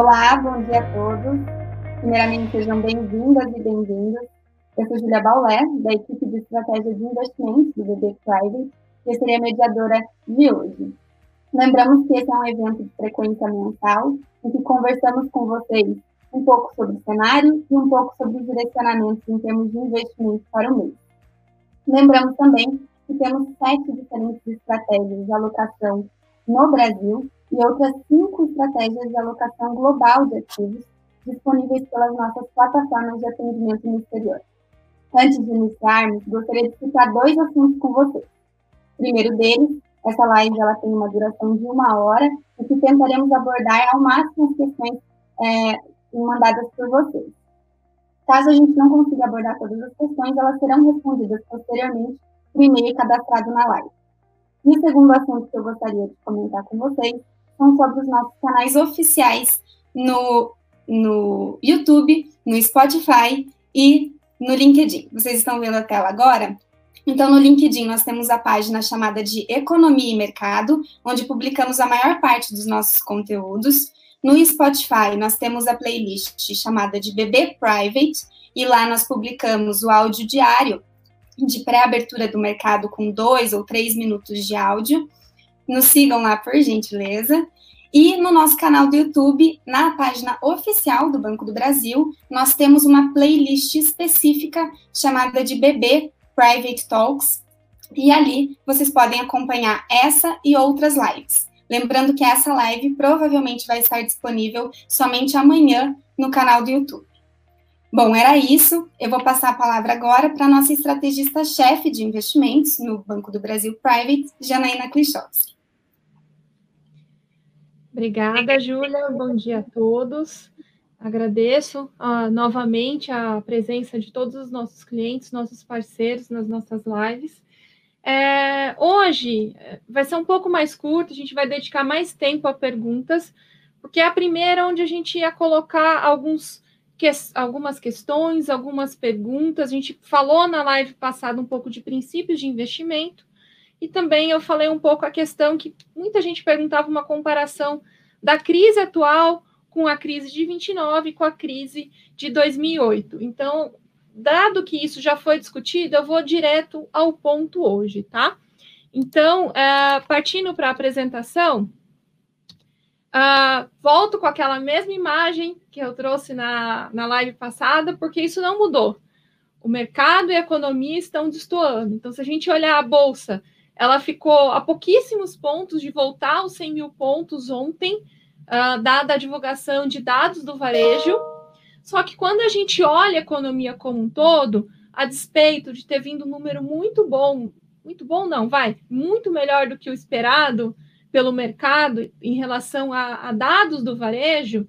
Olá, bom dia a todos. Primeiramente, sejam bem-vindas e bem-vindos. Eu sou Julia Baulé, da equipe de estratégia de investimentos do BB Private, e eu serei a mediadora de hoje. Lembramos que esse é um evento de frequência mensal, em que conversamos com vocês um pouco sobre o cenário e um pouco sobre os direcionamentos em termos de investimento para o mês. Lembramos também que temos sete diferentes estratégias de alocação no Brasil e outras cinco estratégias de alocação global de ativos disponíveis pelas nossas plataformas de atendimento no exterior. Antes de iniciarmos, gostaria de citar dois assuntos com vocês. O primeiro deles, essa live ela tem uma duração de uma hora e que tentaremos abordar ao máximo as questões é, mandadas por vocês. Caso a gente não consiga abordar todas as questões, elas serão respondidas posteriormente por e-mail cadastrado na live. E o segundo assunto que eu gostaria de comentar com vocês são sobre os nossos canais oficiais no, no YouTube, no Spotify e no LinkedIn. Vocês estão vendo a tela agora? Então, no LinkedIn, nós temos a página chamada de Economia e Mercado, onde publicamos a maior parte dos nossos conteúdos. No Spotify, nós temos a playlist chamada de BB Private, e lá nós publicamos o áudio diário de pré-abertura do mercado com dois ou três minutos de áudio. Nos sigam lá, por gentileza. E no nosso canal do YouTube, na página oficial do Banco do Brasil, nós temos uma playlist específica chamada de BB Private Talks. E ali vocês podem acompanhar essa e outras lives. Lembrando que essa live provavelmente vai estar disponível somente amanhã no canal do YouTube. Bom, era isso. Eu vou passar a palavra agora para a nossa estrategista-chefe de investimentos no Banco do Brasil Private, Janaína Klichowski. Obrigada, Júlia. Bom dia a todos. Agradeço uh, novamente a presença de todos os nossos clientes, nossos parceiros nas nossas lives. É, hoje é, vai ser um pouco mais curto, a gente vai dedicar mais tempo a perguntas, porque é a primeira onde a gente ia colocar alguns, que, algumas questões, algumas perguntas. A gente falou na live passada um pouco de princípios de investimento, e também eu falei um pouco a questão que muita gente perguntava uma comparação da crise atual com a crise de 29 com a crise de 2008. Então, dado que isso já foi discutido, eu vou direto ao ponto hoje, tá? Então, uh, partindo para a apresentação, uh, volto com aquela mesma imagem que eu trouxe na, na live passada, porque isso não mudou. O mercado e a economia estão destoando. Então, se a gente olhar a bolsa, ela ficou a pouquíssimos pontos de voltar aos 100 mil pontos ontem, uh, dada a divulgação de dados do varejo. Só que quando a gente olha a economia como um todo, a despeito de ter vindo um número muito bom, muito bom não, vai, muito melhor do que o esperado pelo mercado em relação a, a dados do varejo,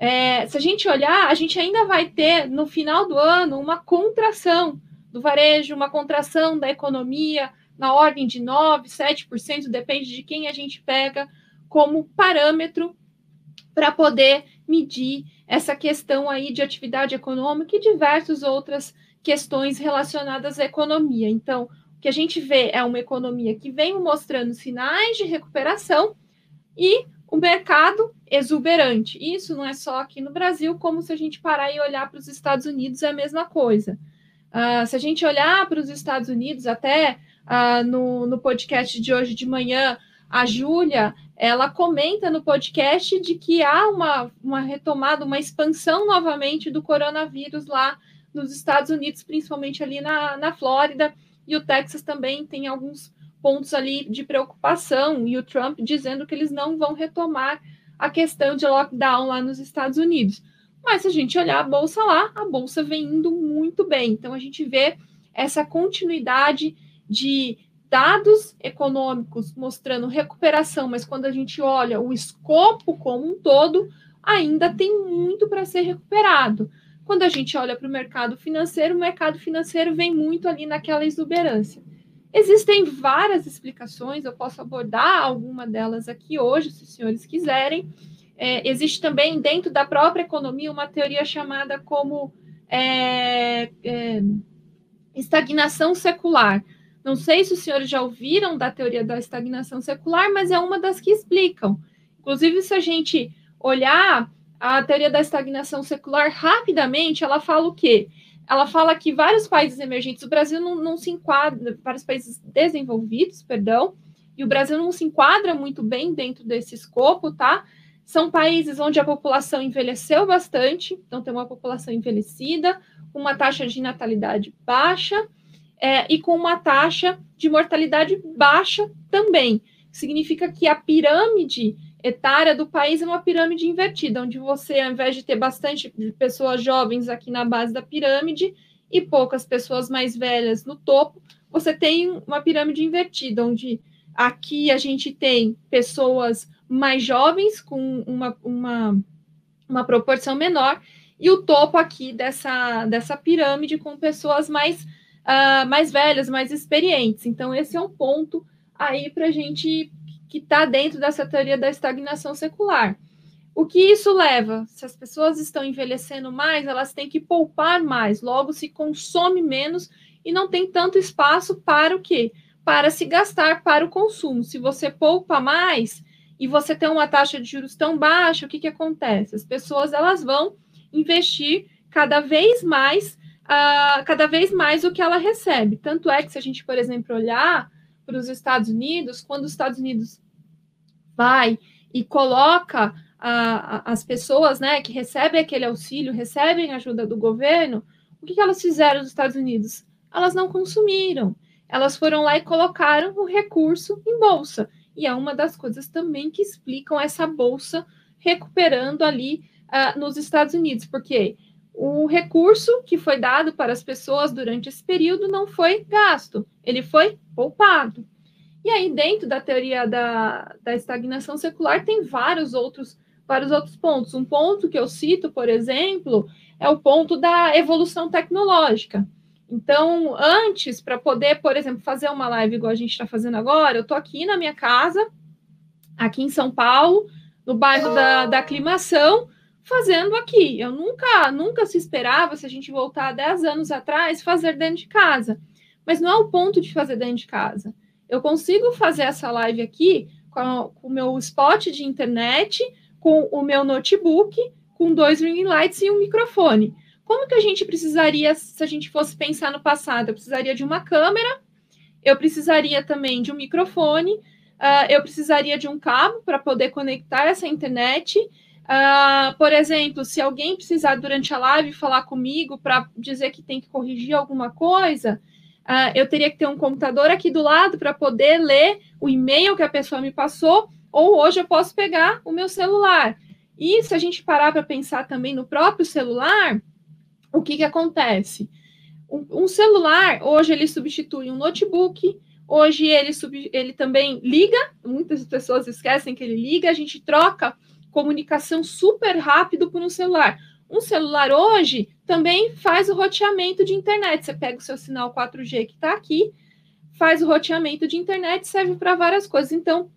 é, se a gente olhar, a gente ainda vai ter no final do ano uma contração do varejo, uma contração da economia na ordem de 9, 7%, depende de quem a gente pega como parâmetro para poder medir essa questão aí de atividade econômica e diversas outras questões relacionadas à economia. Então, o que a gente vê é uma economia que vem mostrando sinais de recuperação e o mercado exuberante. Isso não é só aqui no Brasil, como se a gente parar e olhar para os Estados Unidos é a mesma coisa. Uh, se a gente olhar para os Estados Unidos, até uh, no, no podcast de hoje de manhã, a Júlia, ela comenta no podcast de que há uma, uma retomada, uma expansão novamente do coronavírus lá nos Estados Unidos, principalmente ali na, na Flórida, e o Texas também tem alguns pontos ali de preocupação, e o Trump dizendo que eles não vão retomar a questão de lockdown lá nos Estados Unidos. Mas se a gente olhar a bolsa lá, a bolsa vem indo muito bem. Então a gente vê essa continuidade de dados econômicos mostrando recuperação, mas quando a gente olha o escopo como um todo, ainda tem muito para ser recuperado. Quando a gente olha para o mercado financeiro, o mercado financeiro vem muito ali naquela exuberância. Existem várias explicações, eu posso abordar alguma delas aqui hoje, se os senhores quiserem. É, existe também dentro da própria economia uma teoria chamada como é, é, estagnação secular não sei se os senhores já ouviram da teoria da estagnação secular, mas é uma das que explicam. Inclusive, se a gente olhar a teoria da estagnação secular, rapidamente, ela fala o quê? Ela fala que vários países emergentes, o Brasil não, não se enquadra, vários países desenvolvidos, perdão, e o Brasil não se enquadra muito bem dentro desse escopo, tá? São países onde a população envelheceu bastante, então tem uma população envelhecida, uma taxa de natalidade baixa é, e com uma taxa de mortalidade baixa também. Significa que a pirâmide etária do país é uma pirâmide invertida, onde você, ao invés de ter bastante pessoas jovens aqui na base da pirâmide e poucas pessoas mais velhas no topo, você tem uma pirâmide invertida, onde aqui a gente tem pessoas mais jovens com uma, uma, uma proporção menor e o topo aqui dessa, dessa pirâmide com pessoas mais, uh, mais velhas, mais experientes. Então, esse é um ponto aí para a gente que está dentro dessa teoria da estagnação secular. O que isso leva? Se as pessoas estão envelhecendo mais, elas têm que poupar mais, logo se consome menos e não tem tanto espaço para o quê? Para se gastar para o consumo. Se você poupa mais e você tem uma taxa de juros tão baixa, o que, que acontece? As pessoas elas vão investir cada vez mais, uh, cada vez mais o que ela recebe. Tanto é que se a gente, por exemplo, olhar para os Estados Unidos, quando os Estados Unidos vai e coloca a, as pessoas né, que recebem aquele auxílio, recebem ajuda do governo, o que, que elas fizeram nos Estados Unidos? Elas não consumiram. Elas foram lá e colocaram o recurso em bolsa. E é uma das coisas também que explicam essa bolsa recuperando ali uh, nos Estados Unidos, porque o recurso que foi dado para as pessoas durante esse período não foi gasto, ele foi poupado. E aí, dentro da teoria da, da estagnação secular, tem vários outros, vários outros pontos. Um ponto que eu cito, por exemplo, é o ponto da evolução tecnológica. Então, antes, para poder, por exemplo, fazer uma live igual a gente está fazendo agora, eu estou aqui na minha casa, aqui em São Paulo, no bairro da, da Aclimação, fazendo aqui. Eu nunca, nunca se esperava, se a gente voltar 10 anos atrás, fazer dentro de casa. Mas não é o ponto de fazer dentro de casa. Eu consigo fazer essa live aqui com, o meu spot de internet, com o meu notebook, com dois ring lights e um microfone. Como que a gente precisaria, se a gente fosse pensar no passado? Eu precisaria de uma câmera, eu precisaria também de um microfone, uh, eu precisaria de um cabo para poder conectar essa internet Uh, por exemplo, se alguém precisar durante a live falar comigo para dizer que tem que corrigir alguma coisa, uh, eu teria que ter um computador aqui do lado para poder ler o e-mail que a pessoa me passou, ou hoje eu posso pegar o meu celular. E se a gente parar para pensar também no próprio celular, o que, que acontece? Um, um celular, hoje, ele substitui um notebook, hoje ele, ele também liga, muitas pessoas esquecem que ele liga, a gente troca comunicação super rápido por um celular. Um celular hoje também faz o roteamento de internet. Você pega o seu sinal 4G que está aqui, faz o roteamento de internet, serve para várias coisas. Então,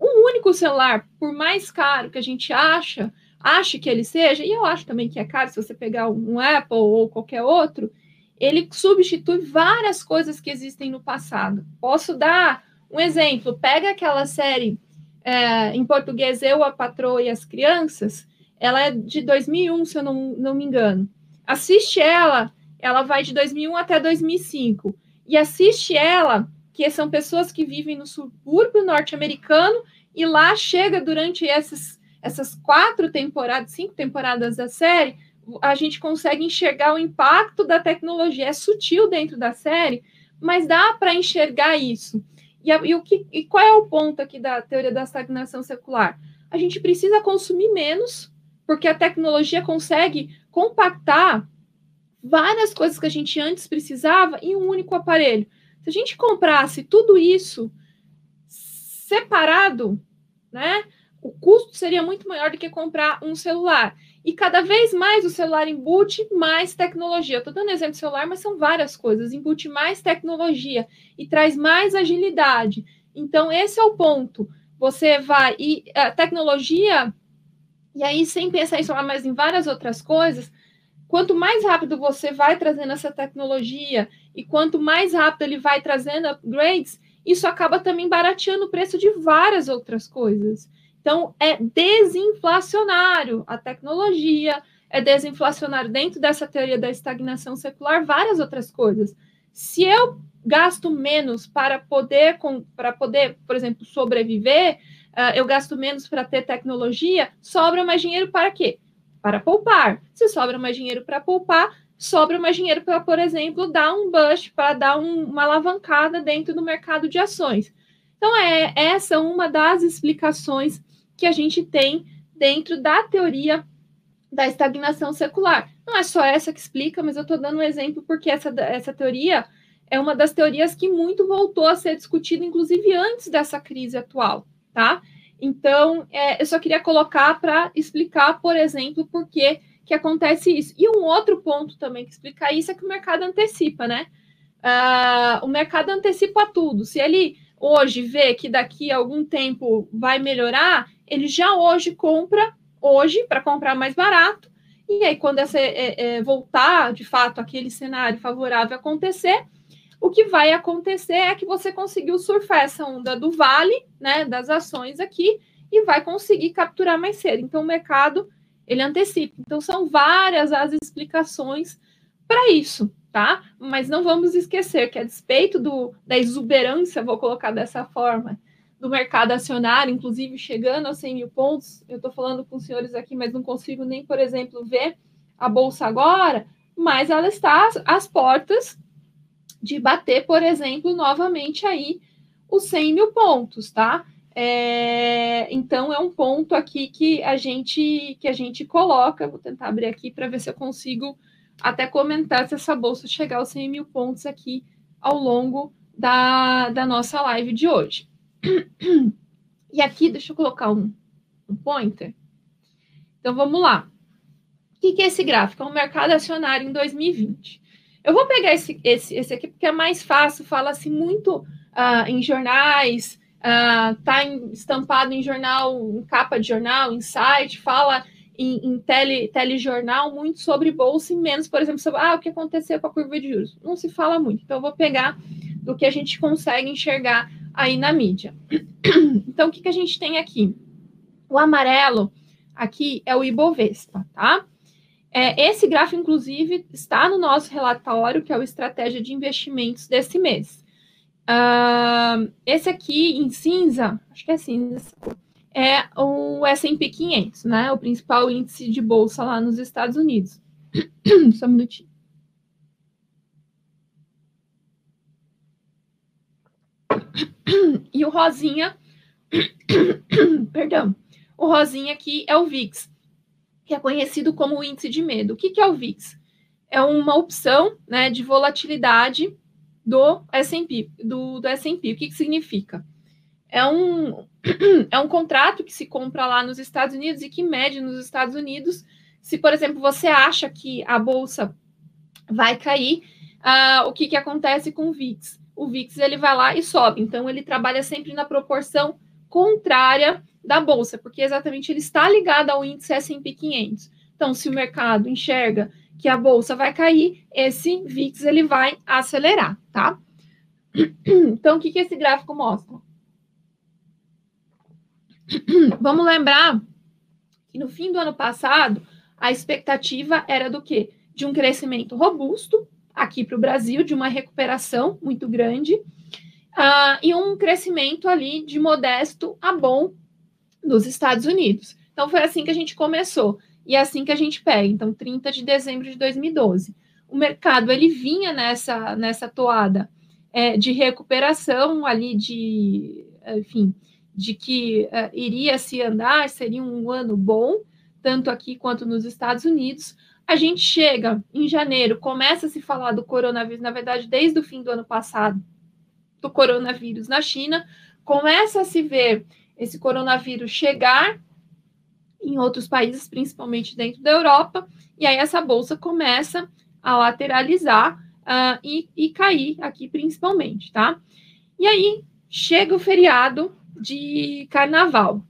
um único celular, por mais caro que a gente acha, ache que ele seja, e eu acho também que é caro se você pegar um Apple ou qualquer outro, ele substitui várias coisas que existem no passado. Posso dar um exemplo? Pega aquela série é, em português, Eu, a Patroa e as Crianças, ela é de 2001, se eu não, não me engano. Assiste ela, ela vai de 2001 até 2005. E assiste ela, que são pessoas que vivem no subúrbio norte-americano, e lá chega durante essas, essas quatro temporadas, cinco temporadas da série, a gente consegue enxergar o impacto da tecnologia. É sutil dentro da série, mas dá para enxergar isso. E, a, e, o que, e qual é o ponto aqui da teoria da estagnação secular? A gente precisa consumir menos, porque a tecnologia consegue compactar várias coisas que a gente antes precisava em um único aparelho. Se a gente comprasse tudo isso separado, né, o custo seria muito maior do que comprar um celular. E cada vez mais o celular embute mais tecnologia. Estou dando exemplo de celular, mas são várias coisas. Embute mais tecnologia e traz mais agilidade. Então, esse é o ponto. Você vai. E a tecnologia, e aí, sem pensar em celular, mas em várias outras coisas, quanto mais rápido você vai trazendo essa tecnologia e quanto mais rápido ele vai trazendo upgrades, isso acaba também barateando o preço de várias outras coisas. Então, é desinflacionário a tecnologia, é desinflacionário dentro dessa teoria da estagnação secular, várias outras coisas. Se eu gasto menos para poder, para poder, por exemplo, sobreviver, uh, eu gasto menos para ter tecnologia, sobra mais dinheiro para quê? Para poupar. Se sobra mais dinheiro para poupar, sobra mais dinheiro para, por exemplo, dar um boost, para dar um, uma alavancada dentro do mercado de ações. Então, é essa uma das explicações que a gente tem dentro da teoria da estagnação secular. Não é só essa que explica, mas eu estou dando um exemplo porque essa, essa teoria é uma das teorias que muito voltou a ser discutida, inclusive antes dessa crise atual, tá? Então, é, eu só queria colocar para explicar, por exemplo, por que, que acontece isso. E um outro ponto também que explica isso é que o mercado antecipa, né? Uh, o mercado antecipa tudo. Se ele hoje vê que daqui a algum tempo vai melhorar, ele já hoje compra, hoje, para comprar mais barato, e aí, quando essa, é, é, voltar, de fato, aquele cenário favorável acontecer, o que vai acontecer é que você conseguiu surfar essa onda do vale, né, das ações aqui, e vai conseguir capturar mais cedo. Então, o mercado, ele antecipa. Então, são várias as explicações para isso, tá? Mas não vamos esquecer que, a despeito do, da exuberância, vou colocar dessa forma, do mercado acionário, inclusive chegando aos 100 mil pontos, eu estou falando com os senhores aqui, mas não consigo nem, por exemplo, ver a bolsa agora, mas ela está às portas de bater, por exemplo, novamente aí os 100 mil pontos, tá? É, então é um ponto aqui que a gente que a gente coloca. Vou tentar abrir aqui para ver se eu consigo até comentar se essa bolsa chegar aos 100 mil pontos aqui ao longo da, da nossa live de hoje. E aqui, deixa eu colocar um, um pointer. Então vamos lá. O que, é esse gráfico? É um mercado acionário em 2020. Eu vou pegar esse, esse, esse aqui porque é mais fácil, fala-se muito uh, em jornais, está uh, estampado em jornal, em capa de jornal, em site, fala em, em tele, telejornal muito sobre bolsa e menos, por exemplo, sobre ah, o que aconteceu com a curva de juros. Não se fala muito. Então, eu vou pegar do que a gente consegue enxergar aí na mídia. Então, o que, que a gente tem aqui? O amarelo aqui é o Ibovespa, tá? É, esse gráfico, inclusive, está no nosso relatório, que é o Estratégia de Investimentos desse mês. Uh, esse aqui, em cinza, acho que é cinza, é o S&P 500, né? O principal índice de bolsa lá nos Estados Unidos. Só um minutinho. E o rosinha, perdão, o rosinha aqui é o VIX, que é conhecido como o índice de medo. O que, que é o VIX? É uma opção né, de volatilidade do S&P. Do, do S&P. O que, que significa? É um, é um contrato que se compra lá nos Estados Unidos e que mede nos Estados Unidos. Se, por exemplo, você acha que a bolsa vai cair, uh, o que, que acontece com o VIX? O VIX ele vai lá e sobe. Então, ele trabalha sempre na proporção contrária da bolsa, porque exatamente ele está ligado ao índice S&P 500. Então, se o mercado enxerga que a bolsa vai cair, esse VIX ele vai acelerar, tá? Então, o que, que esse gráfico mostra? Vamos lembrar que no fim do ano passado, a expectativa era do quê? De um crescimento robusto aqui para o Brasil, de uma recuperação muito grande, uh, e um crescimento ali de modesto a bom nos Estados Unidos. Então foi assim que a gente começou e é assim que a gente pega. Então 30 de dezembro de 2012, o mercado ele vinha nessa nessa toada é, de recuperação ali de, enfim, de que uh, iria se andar, seria um ano bom tanto aqui quanto nos Estados Unidos. A gente chega em janeiro, começa a se falar do coronavírus, na verdade, desde o fim do ano passado, do coronavírus na China, começa a se ver esse coronavírus chegar em outros países, principalmente dentro da Europa, e aí essa bolsa começa a lateralizar uh, e, e cair aqui principalmente, tá? E aí chega o feriado de carnaval.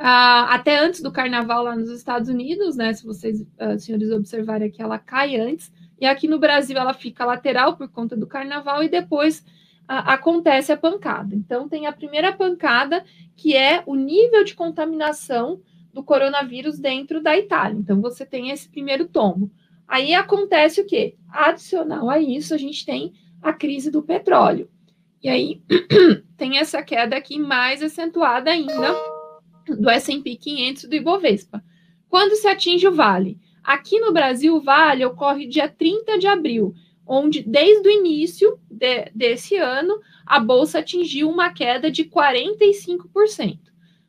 Uh, até antes do carnaval lá nos Estados Unidos, né? Se vocês, uh, senhores, observarem aqui, ela cai antes. E aqui no Brasil ela fica lateral por conta do carnaval e depois a, acontece a pancada. Então, tem a primeira pancada, que é o nível de contaminação do coronavírus dentro da Itália. Então, você tem esse primeiro tombo. Aí acontece o quê? Adicional a isso, a gente tem a crise do petróleo. E aí tem essa queda aqui mais acentuada ainda do S&P 500 do Ibovespa. Quando se atinge o vale? Aqui no Brasil, o vale ocorre dia 30 de abril, onde desde o início de, desse ano a bolsa atingiu uma queda de 45%.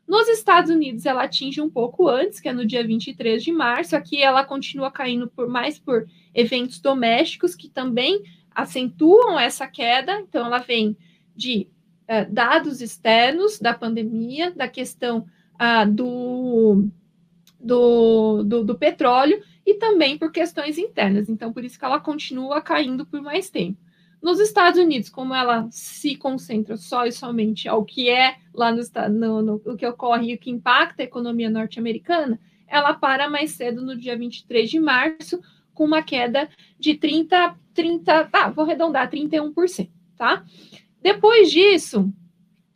Nos Estados Unidos, ela atinge um pouco antes, que é no dia 23 de março. Aqui ela continua caindo por mais por eventos domésticos que também acentuam essa queda. Então, ela vem de uh, dados externos da pandemia, da questão uh, do, do, do, do petróleo e também por questões internas. Então, por isso que ela continua caindo por mais tempo. Nos Estados Unidos, como ela se concentra só e somente ao que é lá no, no, no o que ocorre e o que impacta a economia norte-americana, ela para mais cedo no dia 23 de março, com uma queda de 30, 30, ah, vou arredondar, 31%, tá? Depois disso,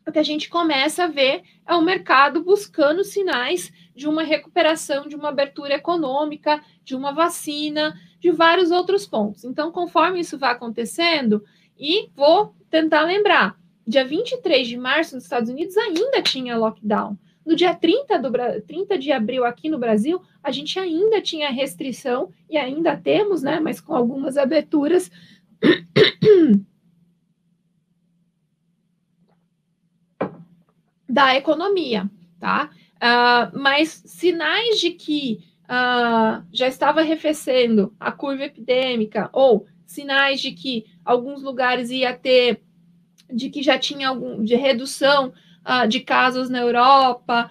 o que a gente começa a ver é o mercado buscando sinais de uma recuperação, de uma abertura econômica, de uma vacina, de vários outros pontos. Então, conforme isso vai acontecendo, e vou tentar lembrar, dia 23 de março nos Estados Unidos ainda tinha lockdown. No dia 30, do, 30 de abril aqui no Brasil, a gente ainda tinha restrição e ainda temos, né, mas com algumas aberturas da economia, tá? Uh, mas sinais de que uh, já estava arrefecendo a curva epidêmica ou sinais de que alguns lugares ia ter, de que já tinha algum de redução uh, de casos na Europa,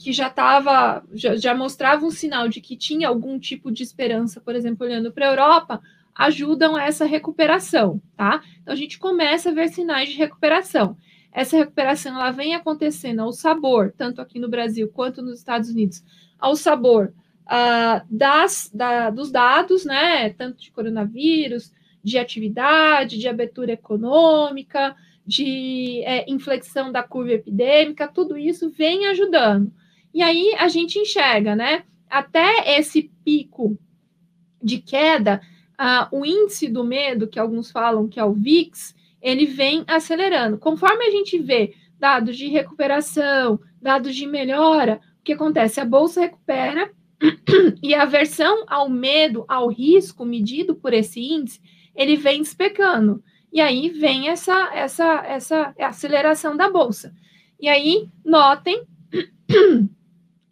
que já estava, já, já, mostrava um sinal de que tinha algum tipo de esperança, por exemplo, olhando para a Europa, ajudam essa recuperação, tá? Então a gente começa a ver sinais de recuperação. Essa recuperação ela vem acontecendo ao sabor, tanto aqui no Brasil quanto nos Estados Unidos, ao sabor uh, das, da, dos dados, né, tanto de coronavírus, de atividade, de abertura econômica, de é, inflexão da curva epidêmica, tudo isso vem ajudando. E aí a gente enxerga, né, até esse pico de queda, uh, o índice do medo, que alguns falam que é o VIX, ele vem acelerando. Conforme a gente vê dados de recuperação, dados de melhora, o que acontece? A bolsa recupera e a aversão ao medo, ao risco medido por esse índice, ele vem despecando. E aí vem essa, essa, essa aceleração da bolsa. E aí, notem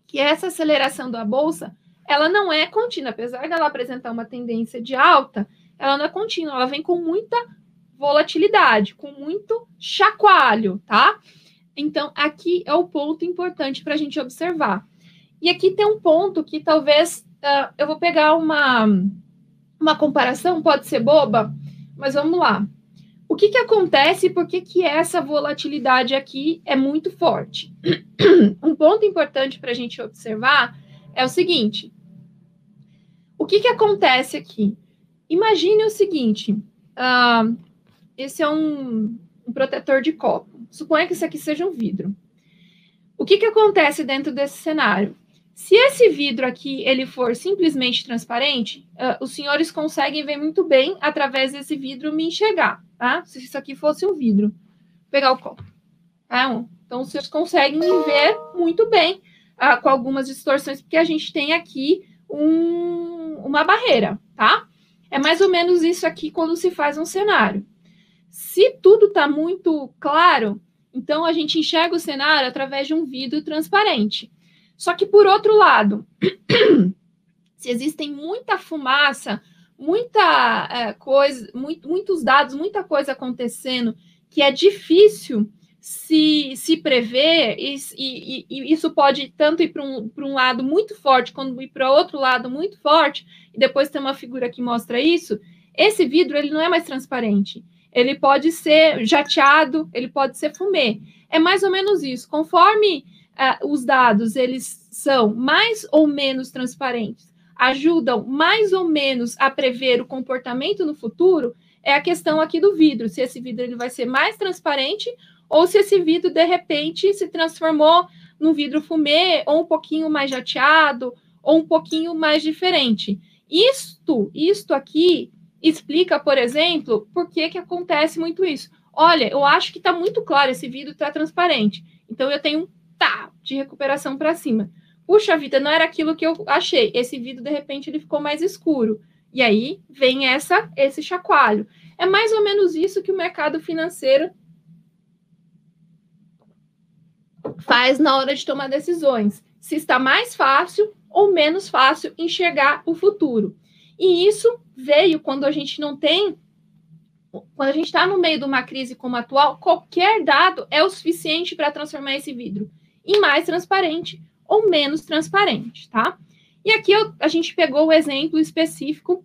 que essa aceleração da bolsa, ela não é contínua, apesar dela apresentar uma tendência de alta, ela não é contínua, ela vem com muita volatilidade, com muito chacoalho, tá? Então, aqui é o ponto importante para a gente observar. E aqui tem um ponto que talvez uh, eu vou pegar uma, uma comparação, pode ser boba, mas vamos lá. O que, que acontece e por que, que essa volatilidade aqui é muito forte? um ponto importante para a gente observar é o seguinte: o que, que acontece aqui? Imagine o seguinte: uh, esse é um, um protetor de copo. Suponha que isso aqui seja um vidro. O que, que acontece dentro desse cenário? Se esse vidro aqui ele for simplesmente transparente, uh, os senhores conseguem ver muito bem através desse vidro me enxergar, tá? Se isso aqui fosse um vidro, Vou pegar o copo, tá? Então senhores conseguem me ver muito bem uh, com algumas distorções, porque a gente tem aqui um, uma barreira, tá? É mais ou menos isso aqui quando se faz um cenário. Se tudo está muito claro, então a gente enxerga o cenário através de um vidro transparente. Só que, por outro lado, se existem muita fumaça, muita é, coisa, muito, muitos dados, muita coisa acontecendo que é difícil se, se prever, e, e, e isso pode tanto ir para um, um lado muito forte, quanto ir para outro lado muito forte, e depois tem uma figura que mostra isso. Esse vidro ele não é mais transparente ele pode ser jateado, ele pode ser fumê. É mais ou menos isso. Conforme uh, os dados eles são mais ou menos transparentes, ajudam mais ou menos a prever o comportamento no futuro, é a questão aqui do vidro, se esse vidro ele vai ser mais transparente ou se esse vidro de repente se transformou num vidro fumê ou um pouquinho mais jateado ou um pouquinho mais diferente. Isto, isto aqui explica, por exemplo, por que, que acontece muito isso. Olha, eu acho que está muito claro, esse vidro está transparente. Então eu tenho um tá de recuperação para cima. Puxa vida, não era aquilo que eu achei. Esse vidro, de repente, ele ficou mais escuro. E aí vem essa esse chacoalho. É mais ou menos isso que o mercado financeiro faz na hora de tomar decisões. Se está mais fácil ou menos fácil enxergar o futuro. E isso veio quando a gente não tem. Quando a gente está no meio de uma crise como a atual, qualquer dado é o suficiente para transformar esse vidro em mais transparente ou menos transparente, tá? E aqui eu, a gente pegou o exemplo específico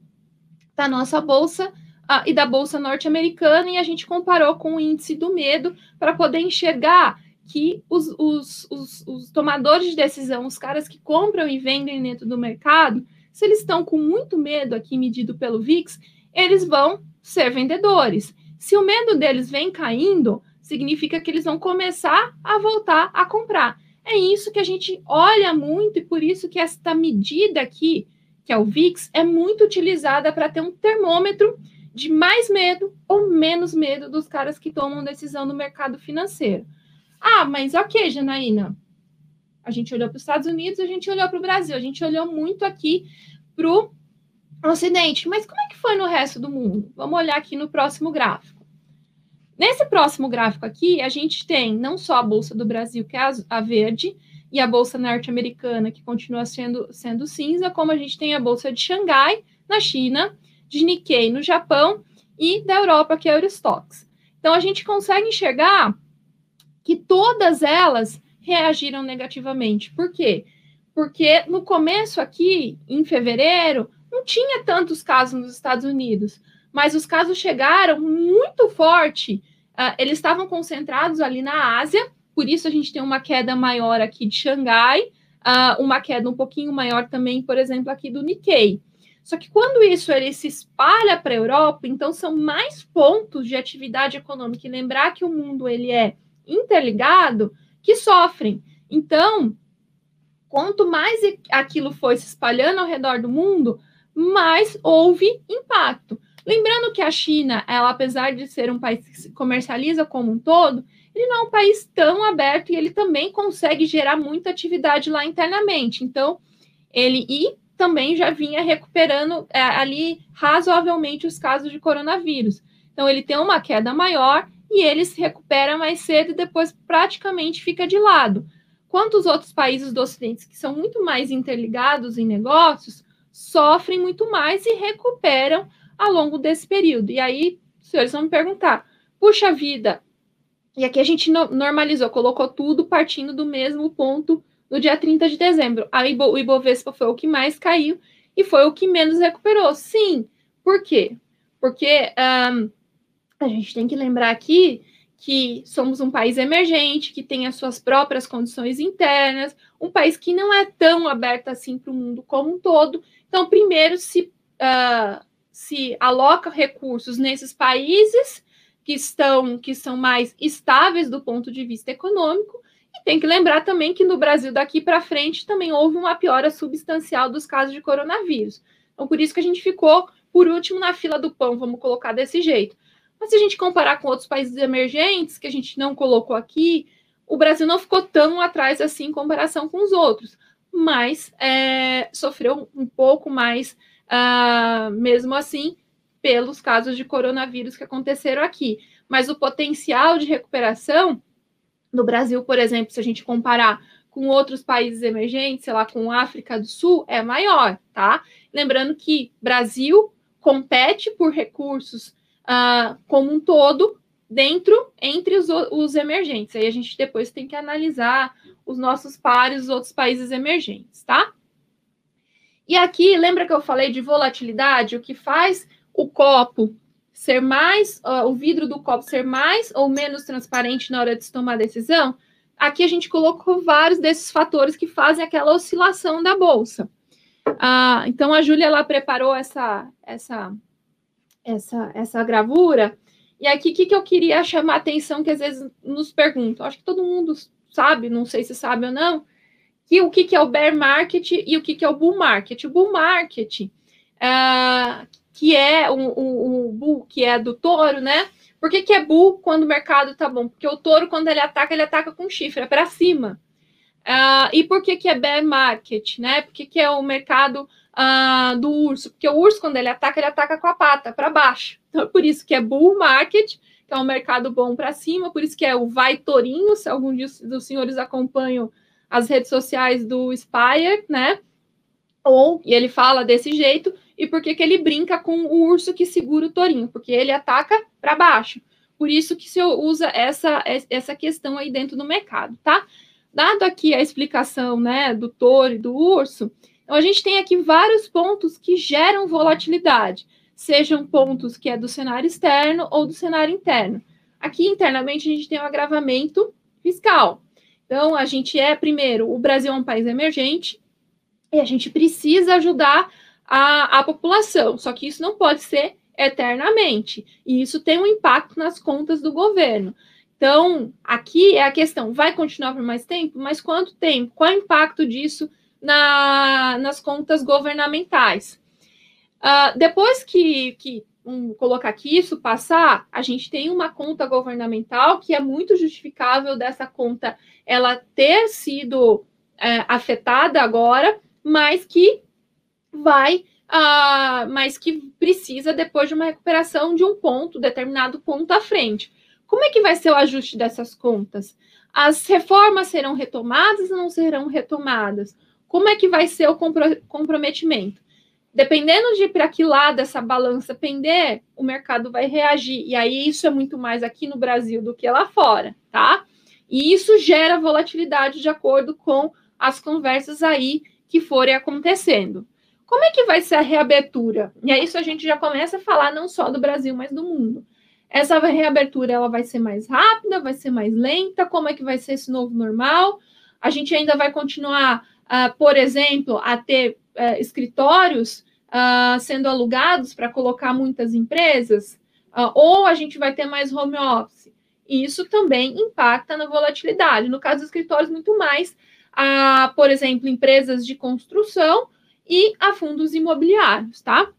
da nossa bolsa uh, e da bolsa norte-americana e a gente comparou com o índice do medo para poder enxergar que os, os, os, os, tomadores de decisão, os caras que compram e vendem dentro do mercado, se eles estão com muito medo aqui medido pelo VIX, eles vão ser vendedores. Se o medo deles vem caindo, significa que eles vão começar a voltar a comprar. É isso que a gente olha muito e por isso que esta medida aqui, que é o VIX, é muito utilizada para ter um termômetro de mais medo ou menos medo dos caras que tomam decisão no mercado financeiro. Ah, mas ok, Janaína. A gente olhou para os Estados Unidos, a gente olhou para o Brasil, a gente olhou muito aqui para o Ocidente. Mas como é que foi no resto do mundo? Vamos olhar aqui no próximo gráfico. Nesse próximo gráfico aqui, a gente tem não só a Bolsa do Brasil, que é a verde, e a Bolsa norte-americana, que continua sendo, sendo cinza, como a gente tem a Bolsa de Xangai, na China, de Nikkei, no Japão, e da Europa, que é a Eurostox. Então, a gente consegue enxergar que todas elas reagiram negativamente. Por quê? Porque no começo aqui, em fevereiro, não tinha tantos casos nos Estados Unidos, mas os casos chegaram muito forte. Uh, eles estavam concentrados ali na Ásia, por isso a gente tem uma queda maior aqui de Xangai, uh, uma queda um pouquinho maior também, por exemplo, aqui do Nikkei. Só que quando isso ele se espalha para a Europa, então são mais pontos de atividade econômica. E lembrar que o mundo ele é interligado que sofrem. Então, quanto mais aquilo foi se espalhando ao redor do mundo, mais houve impacto. Lembrando que a China, ela apesar de ser um país que se comercializa como um todo, ele não é um país tão aberto e ele também consegue gerar muita atividade lá internamente. Então, ele e também já vinha recuperando é, ali razoavelmente os casos de coronavírus. Então, ele tem uma queda maior e ele se recupera mais cedo e depois praticamente fica de lado. Quanto os outros países do Ocidente, que são muito mais interligados em negócios, sofrem muito mais e recuperam ao longo desse período. E aí, os senhores vão me perguntar: puxa vida, e aqui a gente normalizou, colocou tudo partindo do mesmo ponto no dia 30 de dezembro. Aí o Ibovespa foi o que mais caiu e foi o que menos recuperou. Sim, por quê? Porque um, a gente tem que lembrar aqui que somos um país emergente, que tem as suas próprias condições internas, um país que não é tão aberto assim para o mundo como um todo. Então, primeiro se, uh, se aloca recursos nesses países que estão que são mais estáveis do ponto de vista econômico. E tem que lembrar também que no Brasil daqui para frente também houve uma piora substancial dos casos de coronavírus. Então, por isso que a gente ficou por último na fila do pão, vamos colocar desse jeito. Mas se a gente comparar com outros países emergentes, que a gente não colocou aqui, o Brasil não ficou tão atrás assim em comparação com os outros, mas é, sofreu um pouco mais, uh, mesmo assim, pelos casos de coronavírus que aconteceram aqui. Mas o potencial de recuperação no Brasil, por exemplo, se a gente comparar com outros países emergentes, sei lá, com África do Sul, é maior, tá? Lembrando que Brasil compete por recursos uh, como um todo dentro, entre os, os emergentes. Aí a gente depois tem que analisar os nossos pares, os outros países emergentes, tá? E aqui, lembra que eu falei de volatilidade? O que faz o copo ser mais, uh, o vidro do copo ser mais ou menos transparente na hora de tomar decisão? Aqui a gente colocou vários desses fatores que fazem aquela oscilação da bolsa. Uh, então a Júlia ela preparou essa, essa essa, essa gravura. E aqui, o que, que eu queria chamar a atenção, que às vezes nos perguntam, acho que todo mundo sabe, não sei se sabe ou não, que o que, que é o bear market e o que, que é o bull market. O bull market, uh, que é o, o, o, bull, que é do touro, né? Por que, que é bull quando o mercado tá bom? Porque o touro, quando ele ataca, ele ataca com chifre, é para cima. Uh, e por que, que é bear market, né? Por que, que é o mercado uh, do urso? Porque o urso, quando ele ataca, ele ataca com a pata para baixo. Então, é por isso que é bull market, que é um mercado bom para cima, por isso que é o vai torinho, se algum dos senhores acompanham as redes sociais do Spire, né? Ou, e ele fala desse jeito, e por que ele brinca com o urso que segura o tourinho? Porque ele ataca para baixo. Por isso que se usa essa, essa questão aí dentro do mercado, tá? Dado aqui a explicação, né, do touro e do urso, então a gente tem aqui vários pontos que geram volatilidade, sejam pontos que é do cenário externo ou do cenário interno. Aqui internamente a gente tem um agravamento fiscal. Então, a gente é, primeiro, o Brasil é um país emergente e a gente precisa ajudar a, a população, só que isso não pode ser eternamente, e isso tem um impacto nas contas do governo. Então, aqui é a questão: vai continuar por mais tempo? Mas quanto tempo? Qual é o impacto disso na, nas contas governamentais? Uh, depois que, que um, colocar aqui isso passar, a gente tem uma conta governamental que é muito justificável dessa conta ela ter sido é, afetada agora, mas que vai, uh, mas que precisa depois de uma recuperação de um ponto, determinado ponto à frente. Como é que vai ser o ajuste dessas contas? As reformas serão retomadas ou não serão retomadas? Como é que vai ser o compro comprometimento? Dependendo de para que lado essa balança pender, o mercado vai reagir. E aí isso é muito mais aqui no Brasil do que lá fora, tá? E isso gera volatilidade de acordo com as conversas aí que forem acontecendo. Como é que vai ser a reabertura? E aí isso a gente já começa a falar não só do Brasil, mas do mundo. Essa reabertura ela vai ser mais rápida, vai ser mais lenta? Como é que vai ser esse novo normal? A gente ainda vai continuar, uh, por exemplo, a ter uh, escritórios uh, sendo alugados para colocar muitas empresas? ou a gente vai ter mais home office? isso também impacta na volatilidade. No caso dos escritórios, muito mais a, por exemplo, empresas de construção e a fundos imobiliários, tá?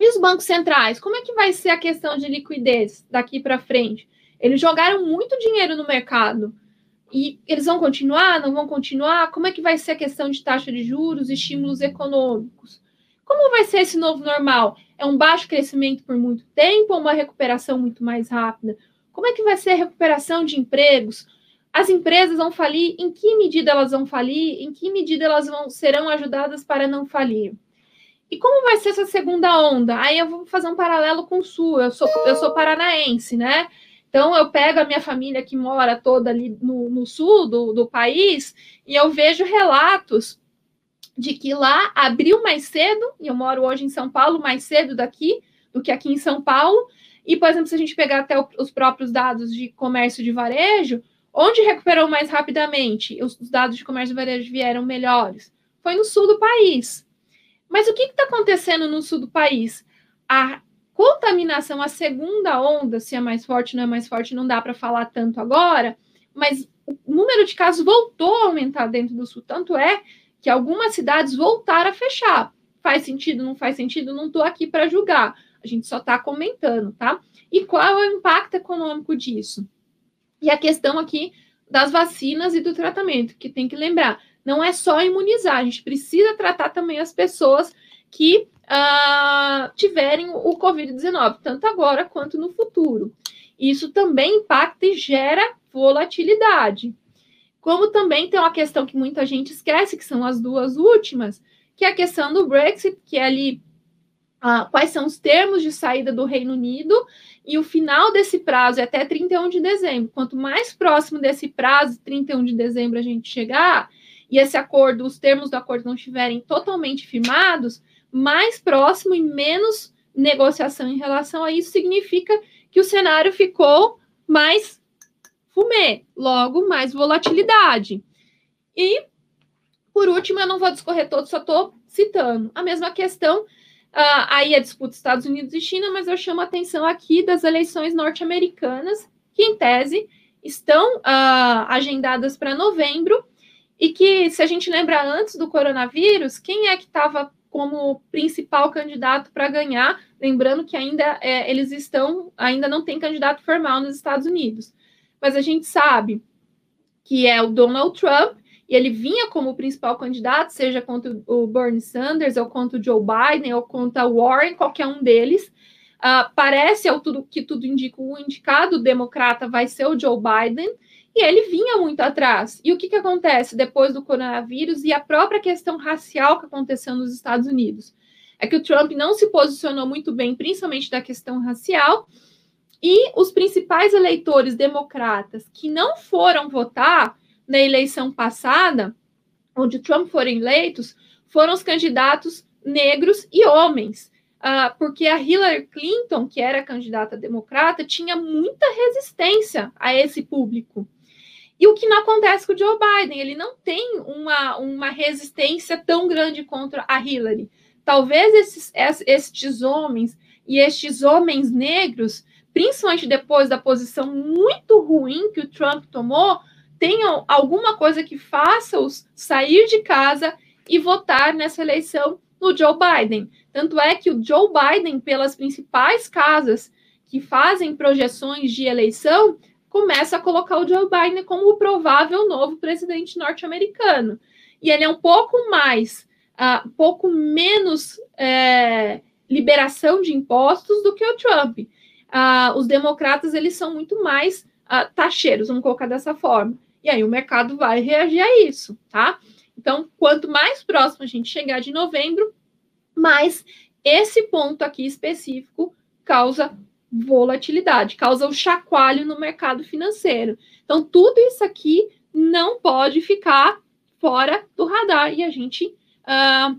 E os bancos centrais, como é que vai ser a questão de liquidez daqui para frente? Eles jogaram muito dinheiro no mercado e eles vão continuar, não vão continuar? Como é que vai ser a questão de taxa de juros, estímulos econômicos? Como vai ser esse novo normal? É um baixo crescimento por muito tempo ou uma recuperação muito mais rápida? Como é que vai ser a recuperação de empregos? As empresas vão falir? Em que medida elas vão falir? Em que medida elas vão, serão ajudadas para não falir? E como vai ser essa segunda onda? Aí eu vou fazer um paralelo com o Sul. Eu sou, eu sou paranaense, né? Então eu pego a minha família que mora toda ali no, no sul do, do país e eu vejo relatos de que lá abriu mais cedo, e eu moro hoje em São Paulo, mais cedo daqui do que aqui em São Paulo, e, por exemplo, se a gente pegar até os próprios dados de comércio de varejo, onde recuperou mais rapidamente? Os dados de comércio de varejo vieram melhores? Foi no sul do país. Mas o que está acontecendo no sul do país? A contaminação, a segunda onda, se é mais forte não é mais forte, não dá para falar tanto agora, mas o número de casos voltou a aumentar dentro do sul. Tanto é que algumas cidades voltaram a fechar. Faz sentido, não faz sentido? Não estou aqui para julgar a gente só está comentando, tá? E qual é o impacto econômico disso? E a questão aqui das vacinas e do tratamento, que tem que lembrar, não é só imunizar, a gente precisa tratar também as pessoas que uh, tiverem o Covid-19, tanto agora quanto no futuro. Isso também impacta e gera volatilidade. Como também tem uma questão que muita gente esquece, que são as duas últimas, que é a questão do Brexit, que é ali ah, quais são os termos de saída do Reino Unido e o final desse prazo é até 31 de dezembro. Quanto mais próximo desse prazo, 31 de dezembro, a gente chegar, e esse acordo, os termos do acordo não estiverem totalmente firmados, mais próximo e menos negociação em relação a isso significa que o cenário ficou mais fumê, logo mais volatilidade. E, por último, eu não vou discorrer todo, só estou citando a mesma questão Uh, aí a disputa Estados Unidos e China, mas eu chamo a atenção aqui das eleições norte-americanas, que em tese estão uh, agendadas para novembro, e que, se a gente lembra antes do coronavírus, quem é que estava como principal candidato para ganhar? Lembrando que ainda é, eles estão, ainda não tem candidato formal nos Estados Unidos. Mas a gente sabe que é o Donald Trump, e ele vinha como principal candidato, seja contra o Bernie Sanders, ou contra o Joe Biden, ou contra o Warren, qualquer um deles. Uh, parece, ao tudo que tudo indica, o indicado democrata vai ser o Joe Biden, e ele vinha muito atrás. E o que, que acontece depois do coronavírus e a própria questão racial que aconteceu nos Estados Unidos? É que o Trump não se posicionou muito bem, principalmente da questão racial, e os principais eleitores democratas que não foram votar na eleição passada, onde Trump foram eleitos, foram os candidatos negros e homens. Uh, porque a Hillary Clinton, que era candidata democrata, tinha muita resistência a esse público. E o que não acontece com o Joe Biden, ele não tem uma, uma resistência tão grande contra a Hillary. Talvez esses, estes homens e estes homens negros, principalmente depois da posição muito ruim que o Trump tomou, tenham alguma coisa que faça-os sair de casa e votar nessa eleição no Joe Biden. Tanto é que o Joe Biden, pelas principais casas que fazem projeções de eleição, começa a colocar o Joe Biden como o provável novo presidente norte-americano. E ele é um pouco mais, uh, um pouco menos é, liberação de impostos do que o Trump. Uh, os democratas eles são muito mais uh, taxeiros, vamos colocar dessa forma. E aí o mercado vai reagir a isso, tá? Então, quanto mais próximo a gente chegar de novembro, mais esse ponto aqui específico causa volatilidade, causa o chacoalho no mercado financeiro. Então, tudo isso aqui não pode ficar fora do radar e a gente uh,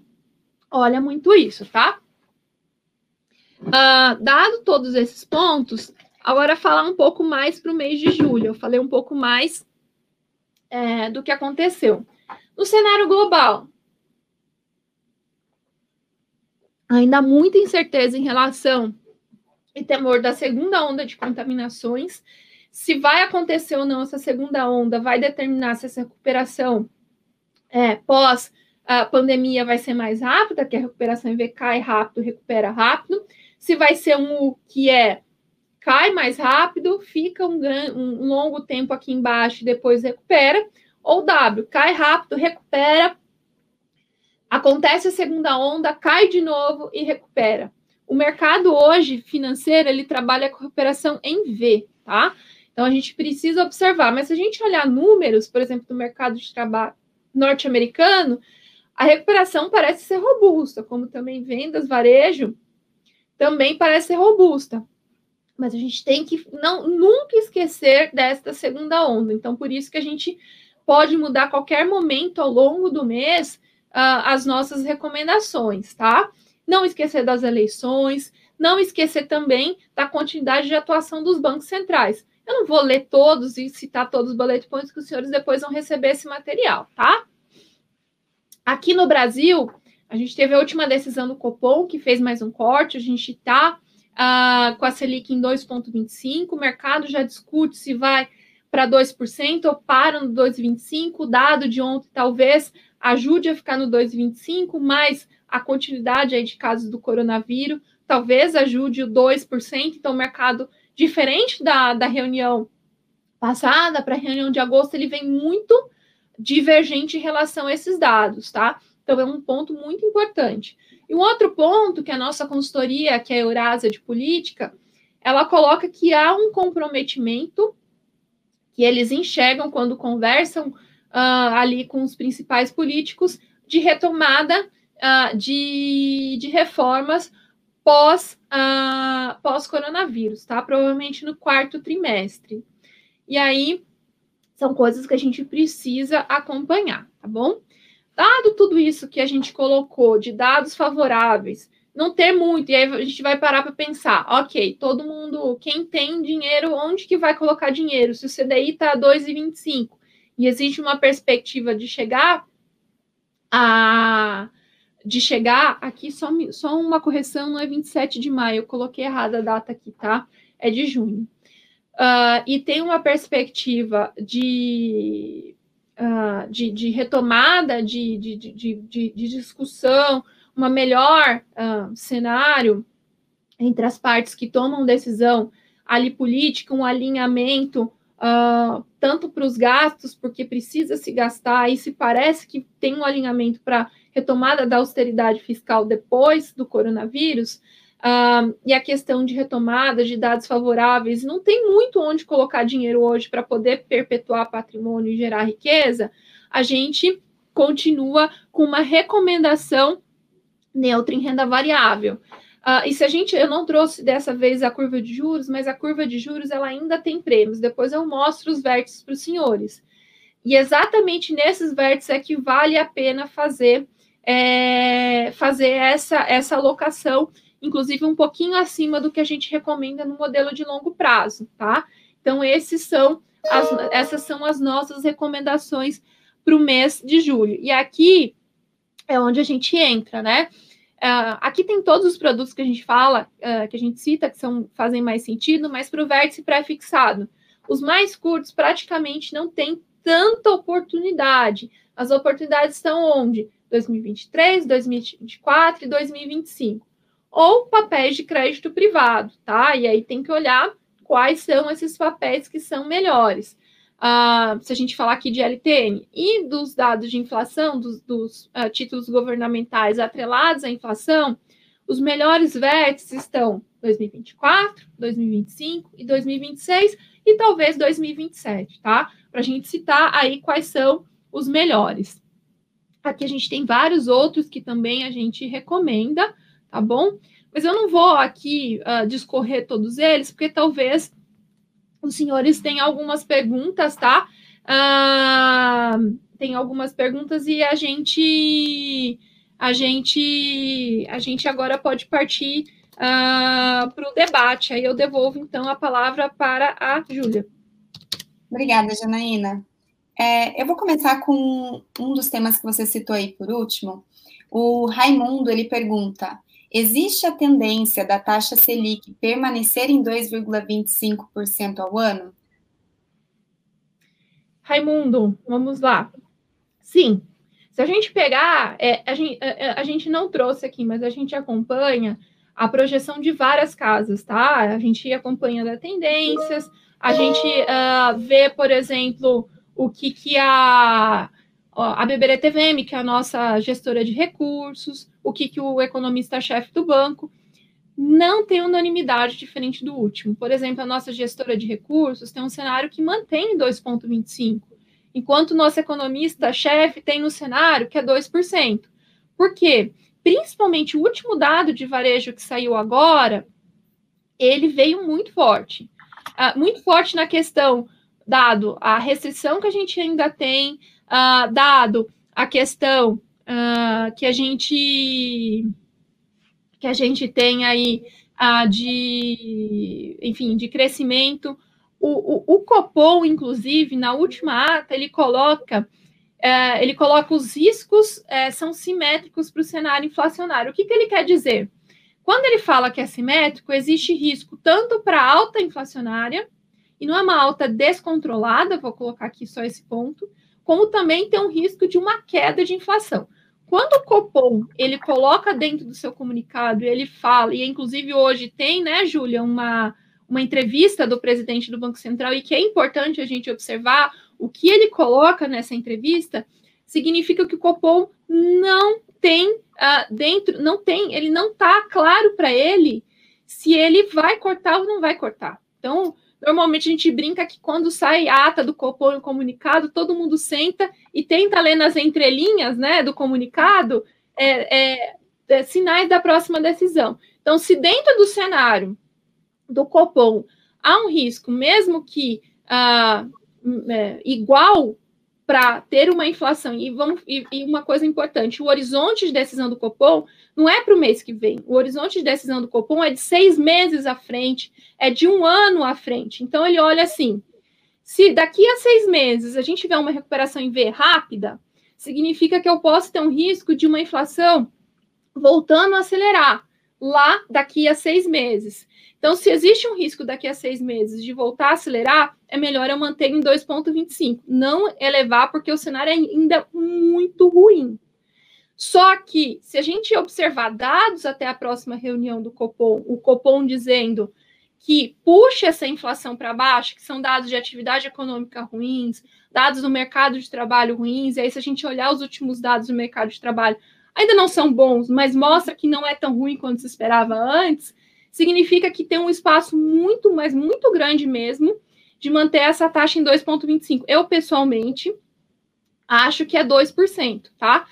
olha muito isso, tá? Uh, dado todos esses pontos, agora falar um pouco mais para o mês de julho. Eu falei um pouco mais é, do que aconteceu. No cenário global, ainda muita incerteza em relação e temor da segunda onda de contaminações. Se vai acontecer ou não essa segunda onda, vai determinar se essa recuperação é, pós a pandemia vai ser mais rápida, que a recuperação em cai rápido, recupera rápido. Se vai ser um U que é cai mais rápido, fica um, um longo tempo aqui embaixo e depois recupera, ou W, cai rápido, recupera, acontece a segunda onda, cai de novo e recupera. O mercado hoje financeiro, ele trabalha com recuperação em V, tá? Então a gente precisa observar, mas se a gente olhar números, por exemplo, do mercado de trabalho norte-americano, a recuperação parece ser robusta, como também vendas, varejo, também parece ser robusta. Mas a gente tem que não nunca esquecer desta segunda onda. Então, por isso que a gente pode mudar a qualquer momento ao longo do mês uh, as nossas recomendações, tá? Não esquecer das eleições, não esquecer também da continuidade de atuação dos bancos centrais. Eu não vou ler todos e citar todos os bullet points que os senhores depois vão receber esse material, tá? Aqui no Brasil, a gente teve a última decisão do Copom, que fez mais um corte, a gente está uh, com a Selic em 2,25%, o mercado já discute se vai para 2% ou para no 2,25%, o dado de ontem talvez ajude a ficar no 2,25%, mas a continuidade aí de casos do coronavírus talvez ajude o 2%, então o mercado, diferente da, da reunião passada, para a reunião de agosto, ele vem muito divergente em relação a esses dados, tá? Então é um ponto muito importante. E um outro ponto que a nossa consultoria, que é a Eurásia de Política, ela coloca que há um comprometimento que eles enxergam quando conversam uh, ali com os principais políticos de retomada uh, de, de reformas pós, uh, pós-coronavírus, tá? Provavelmente no quarto trimestre. E aí são coisas que a gente precisa acompanhar, tá bom? Dado tudo isso que a gente colocou de dados favoráveis, não ter muito, e aí a gente vai parar para pensar, ok, todo mundo, quem tem dinheiro, onde que vai colocar dinheiro? Se o CDI está a 2,25 e existe uma perspectiva de chegar a de chegar aqui, só, só uma correção, não é 27 de maio, eu coloquei errada a data aqui, tá? É de junho. Uh, e tem uma perspectiva de, uh, de, de, retomada de, de, de, de, discussão, uma melhor uh, cenário entre as partes que tomam decisão ali política, um alinhamento uh, tanto para os gastos, porque precisa se gastar, e se parece que tem um alinhamento para retomada da austeridade fiscal depois do coronavírus, uh, e a questão de retomada de dados favoráveis, não tem muito onde colocar dinheiro hoje para poder perpetuar patrimônio e gerar riqueza, a gente continua com uma recomendação neutra em renda variável. Uh, e se a gente, eu não trouxe dessa vez a curva de juros, mas a curva de juros ela ainda tem prêmios. Depois eu mostro os vértices para os senhores. E exatamente nesses vértices é que vale a pena fazer é, fazer essa essa alocação, inclusive um pouquinho acima do que a gente recomenda no modelo de longo prazo, tá? Então esses são as, essas são as nossas recomendações para o mês de julho. E aqui é onde a gente entra, né? Uh, aqui tem todos os produtos que a gente fala, uh, que a gente cita, que são, fazem mais sentido, mas para o vértice pré-fixado. Os mais curtos praticamente não têm tanta oportunidade. As oportunidades estão onde? 2023, 2024 e 2025. Ou papéis de crédito privado, tá? E aí tem que olhar quais são esses papéis que são melhores uh, se a gente falar aqui de LTN, e dos dados de inflação, dos, dos uh, títulos governamentais atrelados à inflação, os melhores vértices estão 2024, 2025 e 2026 e talvez 2027, tá? Para a gente citar aí quais são os melhores. Aqui a gente tem vários outros que também a gente recomenda, tá bom? Mas eu não vou aqui uh, discorrer todos eles, porque talvez os senhores têm algumas perguntas, tá? Uh, tem algumas perguntas e a gente a gente a gente agora pode partir uh, para o debate. Aí eu devolvo então a palavra para a Júlia. Obrigada, Janaína. É, eu vou começar com um dos temas que você citou aí por último. O Raimundo ele pergunta: Existe a tendência da taxa Selic permanecer em 2,25% ao ano? Raimundo, vamos lá. Sim. Se a gente pegar, é, a, gente, a, é, é, a gente não trouxe aqui, mas a gente acompanha a projeção de várias casas, tá? A gente acompanha da tendências, a gente uh, vê, por exemplo, o que, que a, a BBRTVM, que é a nossa gestora de recursos, o que, que o economista-chefe do banco, não tem unanimidade diferente do último. Por exemplo, a nossa gestora de recursos tem um cenário que mantém 2,25%, enquanto o nosso economista-chefe tem no cenário que é 2%. Por quê? Principalmente o último dado de varejo que saiu agora, ele veio muito forte. Uh, muito forte na questão, dado a restrição que a gente ainda tem, uh, dado a questão uh, que a gente que a gente tem aí uh, de, enfim, de crescimento. O, o, o, Copom, inclusive, na última ata, ele coloca uh, ele coloca os riscos uh, são simétricos para o cenário inflacionário. O que, que ele quer dizer? Quando ele fala que é simétrico, existe risco tanto para alta inflacionária, e não é uma alta descontrolada, vou colocar aqui só esse ponto, como também tem um risco de uma queda de inflação. Quando o Copom ele coloca dentro do seu comunicado, ele fala, e inclusive hoje tem, né, Júlia, uma, uma entrevista do presidente do Banco Central, e que é importante a gente observar o que ele coloca nessa entrevista, significa que o Copom não tem uh, dentro, não tem, ele não está claro para ele se ele vai cortar ou não vai cortar. Então, Normalmente a gente brinca que quando sai a ata do Copom comunicado, todo mundo senta e tenta ler nas entrelinhas né, do comunicado é, é, é, sinais da próxima decisão. Então, se dentro do cenário do Copom há um risco, mesmo que ah, é, igual para ter uma inflação, e, vamos, e, e, uma coisa importante, o horizonte de decisão do Copom não é para o mês que vem, o horizonte de decisão do Copom é de seis meses à frente, é de um ano à frente. Então, ele olha assim: se daqui a seis meses a gente tiver uma recuperação em V rápida, significa que eu posso ter um risco de uma inflação voltando a acelerar lá daqui a seis meses. Então, se existe um risco daqui a seis meses de voltar a acelerar, é melhor eu manter em 2,25, não elevar, porque o cenário é ainda muito ruim. Só que, se a gente observar dados até a próxima reunião do Copom, o Copom dizendo que puxa essa inflação para baixo, que são dados de atividade econômica ruins, dados do mercado de trabalho ruins, e aí se a gente olhar os últimos dados do mercado de trabalho, ainda não são bons, mas mostra que não é tão ruim quanto se esperava antes, significa que tem um espaço muito, mas muito grande mesmo de manter essa taxa em 2,25. Eu, pessoalmente, acho que é 2%, tá?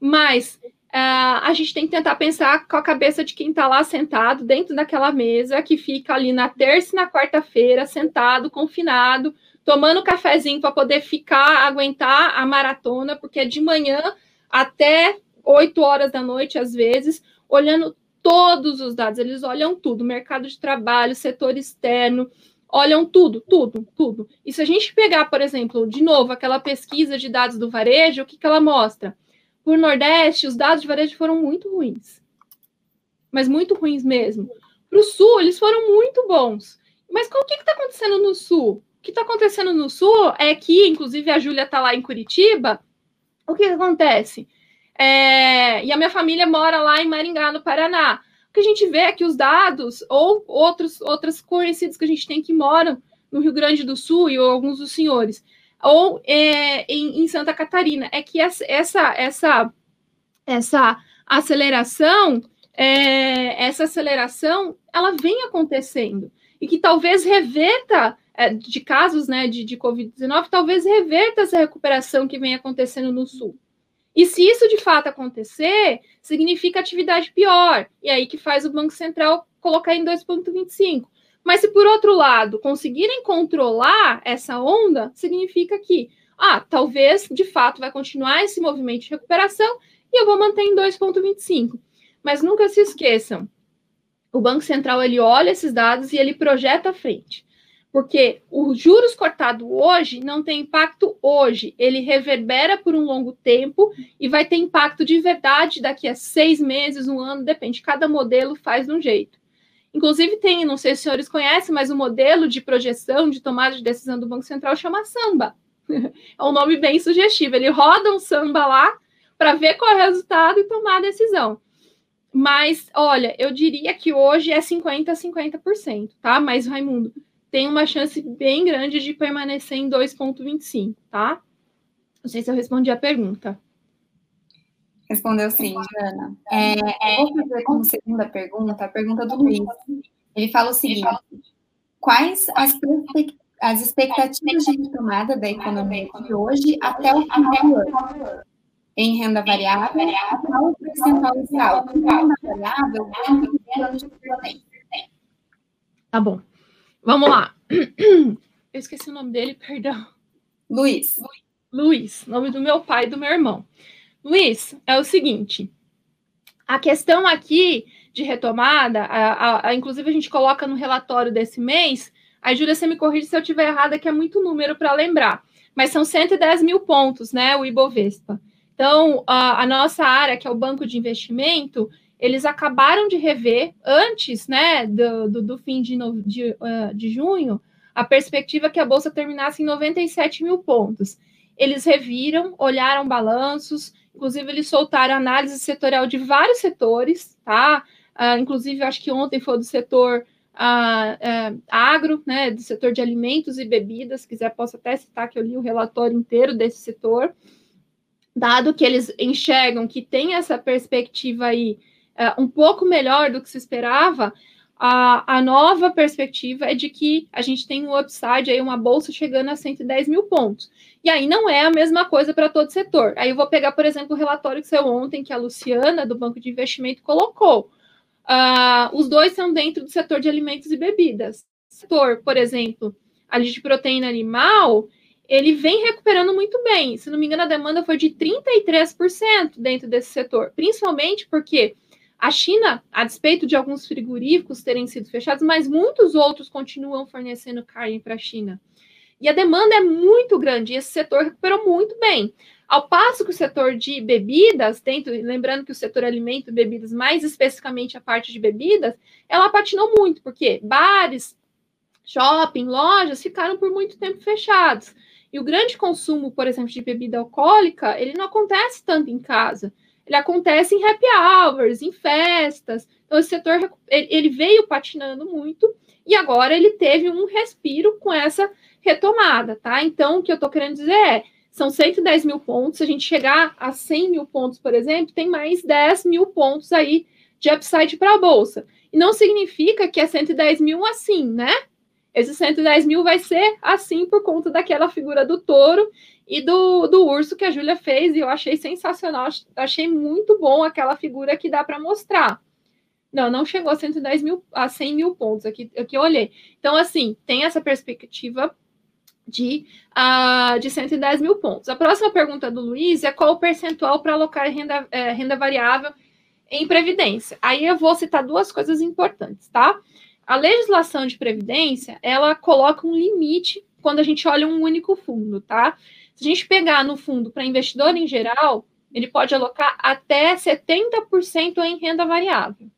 Mas uh, a gente tem que tentar pensar com a cabeça de quem está lá sentado dentro daquela mesa, que fica ali na terça e na quarta-feira, sentado, confinado, tomando cafezinho para poder ficar, aguentar a maratona, porque é de manhã até 8 horas da noite, às vezes, olhando todos os dados, eles olham tudo, mercado de trabalho, setor externo, olham tudo, tudo, tudo. E se a gente pegar, por exemplo, de novo, aquela pesquisa de dados do varejo, o que, que ela mostra? Por Nordeste, os dados de varejo foram muito ruins. Mas muito ruins mesmo. Para o Sul, eles foram muito bons. Mas o que está acontecendo no Sul? O que está acontecendo no Sul é que, inclusive, a Júlia está lá em Curitiba. O que, que acontece? É, e a minha família mora lá em Maringá, no Paraná. O que a gente vê é que os dados, ou outros, outros conhecidos que a gente tem que moram no Rio Grande do Sul, e alguns dos senhores, ou é, em, em, Santa Catarina, é que essa, essa, essa, aceleração, é, essa aceleração, ela vem acontecendo, e que talvez reverta é, de casos né, de, de Covid-19, talvez reverta essa recuperação que vem acontecendo no Sul. E se isso de fato acontecer, significa atividade pior. E aí que faz o Banco Central colocar em 2,25. Mas se por outro lado conseguirem controlar essa onda, significa que, ah, talvez de fato vai continuar esse movimento de recuperação e eu vou manter em 2,25. Mas nunca se esqueçam, o Banco Central ele olha esses dados e ele projeta à frente porque os juros cortado hoje não tem impacto hoje, ele reverbera por um longo tempo e vai ter impacto de verdade daqui a seis meses, um ano, depende, cada modelo faz de um jeito. Inclusive tem, não sei se os senhores conhecem, mas o modelo de projeção de tomada de decisão do Banco Central chama samba. É um nome bem sugestivo. Ele roda um samba lá para ver qual é o resultado e tomar a decisão. Mas, olha, eu diria que hoje é 50% a 50%, tá? Mas, Raimundo, tem uma chance bem grande de permanecer em 2,25, tá? Não sei se eu respondi a pergunta. Respondeu sim, Jana. É, eu vou fazer como segunda pergunta a pergunta do Luiz. Ele fala o seguinte: quais as, as expectativas de retomada da economia de hoje até o final do ano? Em renda variável, qual o percentual inicial? Renda variável, quanto de plano de Tá bom. Vamos lá. Eu esqueci o nome dele, perdão. Luiz. Luiz, nome do meu pai e do meu irmão. Luiz, é o seguinte: a questão aqui de retomada, a, a, a, inclusive a gente coloca no relatório desse mês. A Júlia, você me corrige se eu estiver errada, que é muito número para lembrar. Mas são 110 mil pontos, né? O Ibovespa. Então, a, a nossa área, que é o banco de investimento, eles acabaram de rever, antes né, do, do, do fim de, no, de, uh, de junho, a perspectiva que a Bolsa terminasse em 97 mil pontos. Eles reviram, olharam balanços, inclusive eles soltaram análise setorial de vários setores, tá? Uh, inclusive, acho que ontem foi do setor uh, uh, agro, né, do setor de alimentos e bebidas, se quiser posso até citar que eu li o relatório inteiro desse setor, dado que eles enxergam que tem essa perspectiva aí uh, um pouco melhor do que se esperava, a, a nova perspectiva é de que a gente tem um upside aí, uma bolsa chegando a 110 mil pontos. E aí não é a mesma coisa para todo setor. Aí eu vou pegar, por exemplo, o relatório que saiu ontem, que a Luciana, do Banco de Investimento, colocou. Uh, os dois são dentro do setor de alimentos e bebidas. O setor, por exemplo, ali de proteína animal, ele vem recuperando muito bem. Se não me engano, a demanda foi de 33% dentro desse setor, principalmente porque a China, a despeito de alguns frigoríficos terem sido fechados, mas muitos outros continuam fornecendo carne para a China. E a demanda é muito grande, e esse setor recuperou muito bem. Ao passo que o setor de bebidas, dentro, lembrando que o setor alimento e bebidas, mais especificamente a parte de bebidas, ela patinou muito, porque bares, shopping, lojas ficaram por muito tempo fechados. E o grande consumo, por exemplo, de bebida alcoólica, ele não acontece tanto em casa. Ele acontece em happy hours, em festas. Então, esse setor ele veio patinando muito e agora ele teve um respiro com essa retomada, tá? Então, o que eu estou querendo dizer é, são 110 mil pontos, se a gente chegar a 100 mil pontos, por exemplo, tem mais 10 mil pontos aí de upside para a Bolsa. E não significa que é 110 mil assim, né? Esse 110 mil vai ser assim por conta daquela figura do touro e do, do urso que a Júlia fez, e eu achei sensacional, achei muito bom aquela figura que dá para mostrar. Não, não chegou a 110 mil, a 100 mil pontos aqui, aqui eu olhei. Então, assim, tem essa perspectiva de, uh, de 110 mil pontos. A próxima pergunta do Luiz é qual o percentual para alocar renda, é, renda variável em previdência. Aí eu vou citar duas coisas importantes, tá? A legislação de previdência, ela coloca um limite quando a gente olha um único fundo, tá? Se a gente pegar no fundo para investidor em geral, ele pode alocar até 70% em renda variável,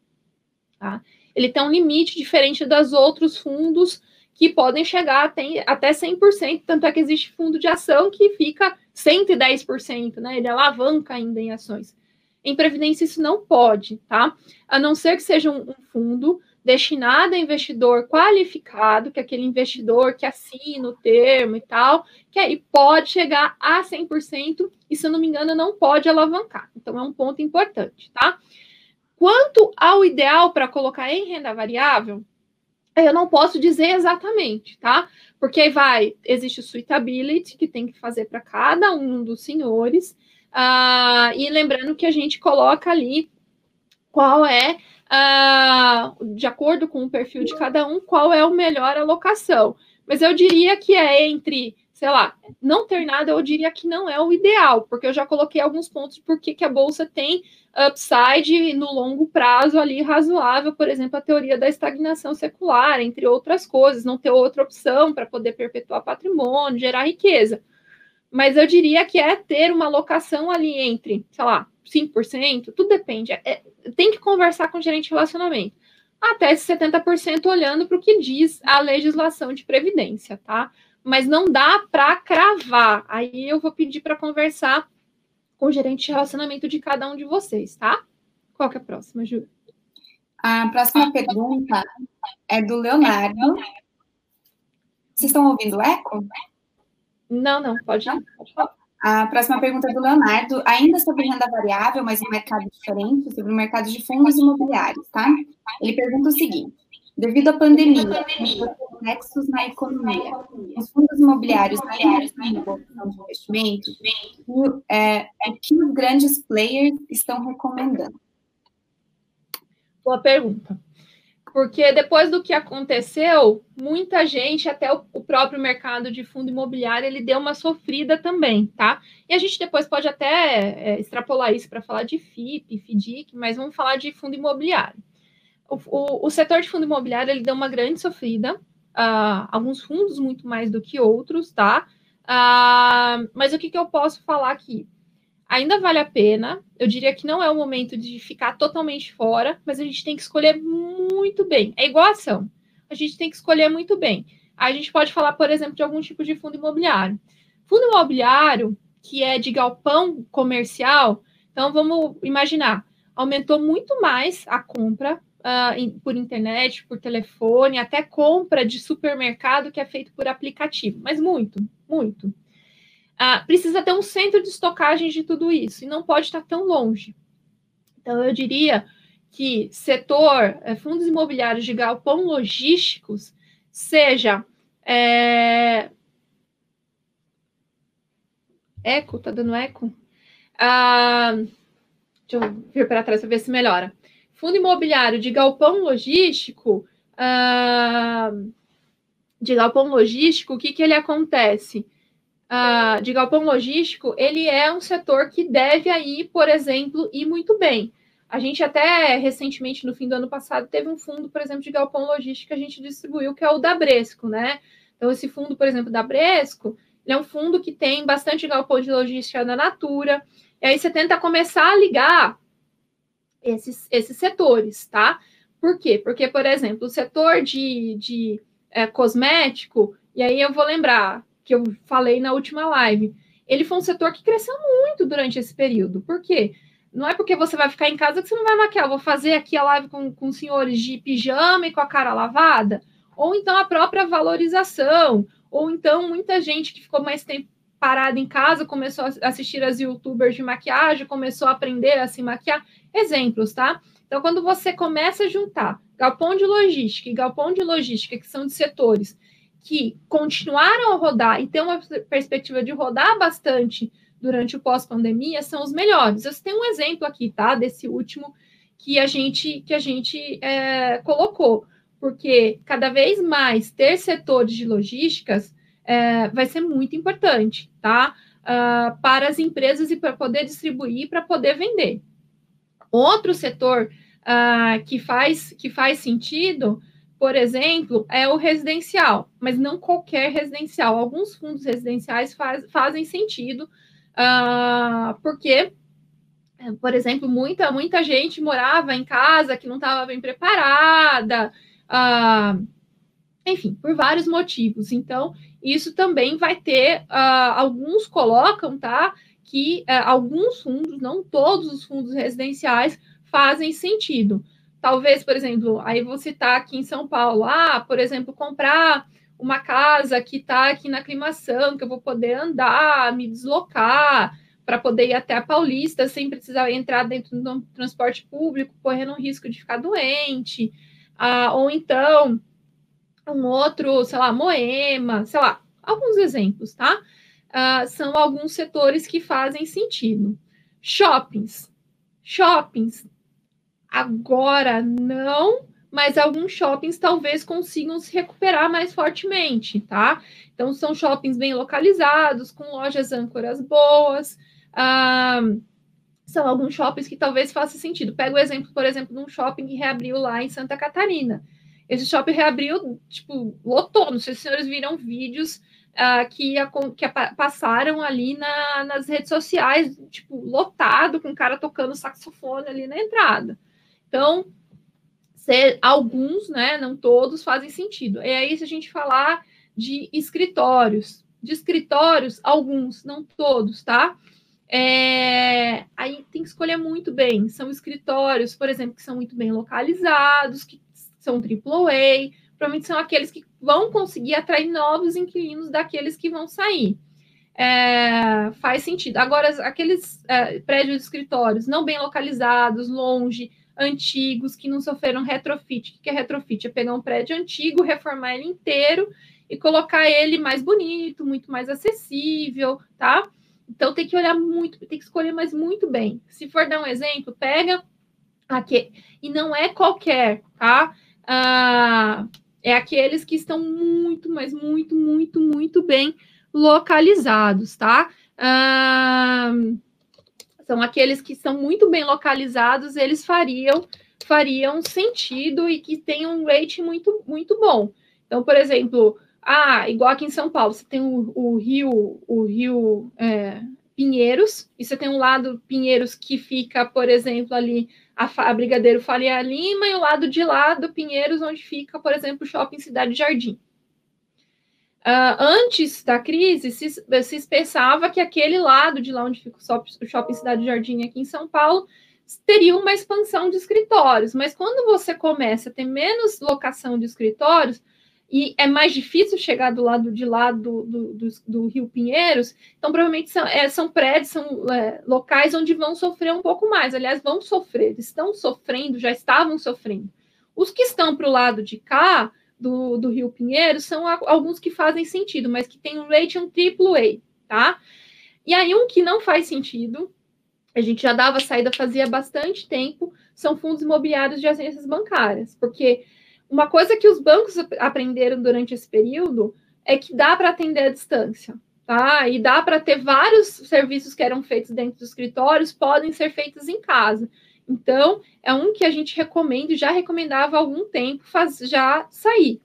tá? Ele tem um limite diferente dos outros fundos que podem chegar até, até 100%, tanto é que existe fundo de ação que fica 110%, né? Ele alavanca ainda em ações. Em previdência isso não pode, tá? A não ser que seja um, um fundo destinado a investidor qualificado, que é aquele investidor que assina o termo e tal, que aí pode chegar a 100% e, se eu não me engano, não pode alavancar. Então, é um ponto importante, tá? Quanto ao ideal para colocar em renda variável, eu não posso dizer exatamente, tá? Porque aí vai, existe o suitability que tem que fazer para cada um dos senhores, uh, e lembrando que a gente coloca ali qual é, uh, de acordo com o perfil de cada um, qual é o melhor alocação. Mas eu diria que é entre sei lá, não ter nada, eu diria que não é o ideal, porque eu já coloquei alguns pontos por que a bolsa tem upside no longo prazo ali razoável, por exemplo, a teoria da estagnação secular, entre outras coisas, não ter outra opção para poder perpetuar patrimônio, gerar riqueza. Mas eu diria que é ter uma alocação ali entre, sei lá, 5%, tudo depende. É, tem que conversar com o gerente de relacionamento. Até 70% olhando para o que diz a legislação de previdência, tá? mas não dá para cravar. Aí eu vou pedir para conversar com o gerente de relacionamento de cada um de vocês, tá? Qual que é a próxima, Ju? A próxima pergunta é do Leonardo. Vocês estão ouvindo o eco? Não, não, pode ir. A próxima pergunta é do Leonardo, ainda sobre renda variável, mas um mercado diferente, sobre o mercado de fundos imobiliários, tá? Ele pergunta o seguinte: devido à pandemia, reflexos na economia. Os fundos imobiliários na área de investimento, é, o que os grandes players estão recomendando? Boa pergunta. Porque depois do que aconteceu, muita gente, até o, o próprio mercado de fundo imobiliário, ele deu uma sofrida também, tá? E a gente depois pode até é, extrapolar isso para falar de FIP, FDIC, mas vamos falar de fundo imobiliário. O, o, o, setor de fundo imobiliário ele deu uma grande sofrida, uh, alguns fundos muito mais do que outros, tá? Uh, mas o que, que eu posso falar aqui? Ainda vale a pena, eu diria que não é o momento de ficar totalmente fora, mas a gente tem que escolher muito bem. É igual a ação, a gente tem que escolher muito bem. A gente pode falar, por exemplo, de algum tipo de fundo imobiliário. Fundo imobiliário, que é de galpão comercial, então vamos imaginar, aumentou muito mais a compra uh, por internet, por telefone, até compra de supermercado que é feito por aplicativo, mas muito, muito. Uh, precisa ter um centro de estocagem de tudo isso e não pode estar tão longe. Então, eu diria que setor, é, fundos imobiliários de galpão logísticos, seja é... eco, tá dando eco? Ah, deixa eu vir para trás para ver se melhora. Fundo imobiliário de galpão logístico, uh, de galpão logístico, o que, que ele acontece? Uh, de galpão logístico, ele é um setor que deve aí, por exemplo, ir muito bem. A gente até recentemente, no fim do ano passado, teve um fundo, por exemplo, de galpão logístico que a gente distribuiu, que é o da Bresco, né? Então, esse fundo, por exemplo, da Bresco, é um fundo que tem bastante galpão de logística na Natura, e aí você tenta começar a ligar esses, esses setores, tá? Por quê? Porque, por exemplo, o setor de, de é, cosmético, e aí eu vou lembrar que eu falei na última live, ele foi um setor que cresceu muito durante esse período. Por quê? Não é porque você vai ficar em casa que você não vai maquiar. Vou fazer aqui a live com, com senhores de pijama e com a cara lavada. Ou então a própria valorização. Ou então muita gente que ficou mais tempo parada em casa começou a assistir as youtubers de maquiagem, começou a aprender a se maquiar. Exemplos, tá? Então, quando você começa a juntar galpão de logística e galpão de logística, que são de setores que continuaram a rodar e têm uma perspectiva de rodar bastante durante o pós-pandemia, são os melhores. Eu tenho um exemplo aqui, tá? Desse último que a gente que a gente é, colocou, porque cada vez mais ter setores de logísticas é, vai ser muito importante, tá? Uh, para as empresas e para poder distribuir, para poder vender. Outro setor uh, que, faz, que faz sentido por exemplo, é o residencial, mas não qualquer residencial. Alguns fundos residenciais faz, fazem sentido, uh, porque, por exemplo, muita, muita gente morava em casa que não estava bem preparada, uh, enfim, por vários motivos. Então, isso também vai ter, uh, alguns colocam, tá? Que alguns fundos, não todos os fundos residenciais, fazem sentido. Talvez, por exemplo, aí vou citar aqui em São Paulo, ah, por exemplo, comprar uma casa que está aqui na aclimação, que eu vou poder andar, me deslocar, para poder ir até a Paulista sem precisar entrar dentro do transporte público, correndo o risco de ficar doente. Ah, ou então, um outro, sei lá, Moema, sei lá, alguns exemplos, tá? Ah, são alguns setores que fazem sentido. Shoppings. Shoppings Agora não, mas alguns shoppings talvez consigam se recuperar mais fortemente, tá? Então, são shoppings bem localizados, com lojas âncoras boas. Ah, são alguns shoppings que talvez faça sentido. Pega o exemplo, por exemplo, de um shopping que reabriu lá em Santa Catarina. Esse shopping reabriu, tipo, lotou. Não sei se os senhores viram vídeos uh, que, a, que a, passaram ali na, nas redes sociais, tipo, lotado, com o cara tocando saxofone ali na entrada. Então, ser, alguns, né, não todos, fazem sentido. E aí, se a gente falar de escritórios, de escritórios, alguns, não todos, tá? É, aí tem que escolher muito bem. São escritórios, por exemplo, que são muito bem localizados, que são AAA, provavelmente são aqueles que vão conseguir atrair novos inquilinos daqueles que vão sair. É, faz sentido. Agora, aqueles é, prédios de escritórios não bem localizados, longe, antigos que não sofreram retrofit. O que é retrofit? É pegar um prédio antigo, reformar ele inteiro e colocar ele mais bonito, muito mais acessível, tá? Então tem que olhar muito, tem que escolher mais muito bem. Se for dar um exemplo, pega aqui e não é qualquer, tá? Ah, é aqueles que estão muito, mas muito, muito, muito bem localizados, tá? Ah, são aqueles que são muito bem localizados, eles fariam fariam sentido e que tem um rating muito muito bom. Então, por exemplo, ah, igual aqui em São Paulo, você tem o, o rio o rio é, Pinheiros, e você tem um lado Pinheiros que fica, por exemplo, ali a, a Brigadeiro Faria Lima, e o lado de lá do Pinheiros, onde fica, por exemplo, o Shopping Cidade Jardim. Uh, antes da crise, se, se pensava que aquele lado de lá onde fica o Shopping Cidade Jardim aqui em São Paulo teria uma expansão de escritórios, mas quando você começa a ter menos locação de escritórios e é mais difícil chegar do lado de lá do, do, do, do Rio Pinheiros, então provavelmente são, é, são prédios, são é, locais onde vão sofrer um pouco mais. Aliás, vão sofrer, estão sofrendo, já estavam sofrendo. Os que estão para o lado de cá, do, do Rio Pinheiro são alguns que fazem sentido, mas que tem um rating AAA, tá? E aí, um que não faz sentido, a gente já dava saída fazia bastante tempo, são fundos imobiliários de agências bancárias, porque uma coisa que os bancos aprenderam durante esse período é que dá para atender à distância, tá? E dá para ter vários serviços que eram feitos dentro dos escritórios, podem ser feitos em casa. Então, é um que a gente recomenda já recomendava há algum tempo faz, já sair.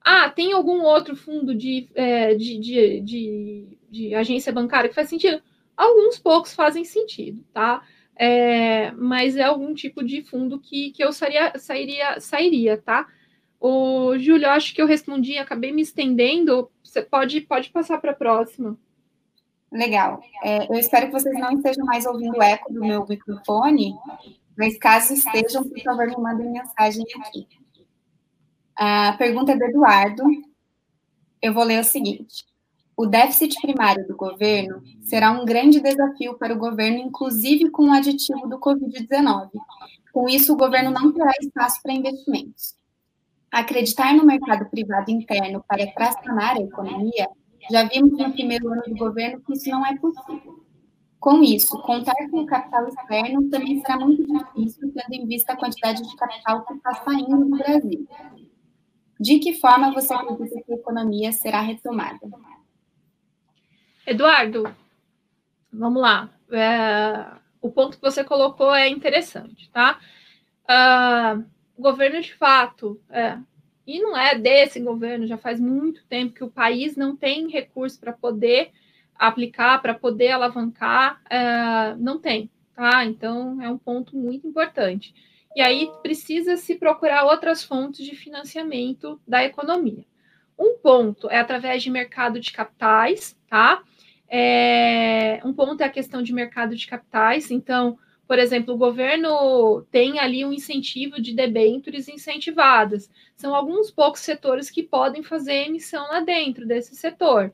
Ah, tem algum outro fundo de, é, de, de, de, de, agência bancária que faz sentido? Alguns poucos fazem sentido, tá? É, mas é algum tipo de fundo que, que eu sairia, sairia, sairia, tá? O Júlio, acho que eu respondi, acabei me estendendo. Você pode, pode passar para a próxima. Legal. É, eu espero que vocês não estejam mais ouvindo o eco do meu microfone, mas caso estejam, por favor, me mandem mensagem aqui. A pergunta é do Eduardo. Eu vou ler o seguinte: O déficit primário do governo será um grande desafio para o governo, inclusive com o aditivo do Covid-19. Com isso, o governo não terá espaço para investimentos. Acreditar no mercado privado interno para tracionar a economia, já vimos no primeiro ano do governo que isso não é possível. Com isso, contar com o capital externo também será muito difícil, tendo em vista a quantidade de capital que está saindo do Brasil. De que forma você acredita que a economia será retomada? Eduardo, vamos lá. É, o ponto que você colocou é interessante, tá? Uh, o governo, de fato, é, e não é desse governo, já faz muito tempo que o país não tem recurso para poder aplicar, para poder alavancar, é, não tem, tá? Então, é um ponto muito importante. E aí precisa se procurar outras fontes de financiamento da economia. Um ponto é através de mercado de capitais, tá? É, um ponto é a questão de mercado de capitais. Então, por exemplo, o governo tem ali um incentivo de debêntures incentivadas. São alguns poucos setores que podem fazer emissão lá dentro desse setor.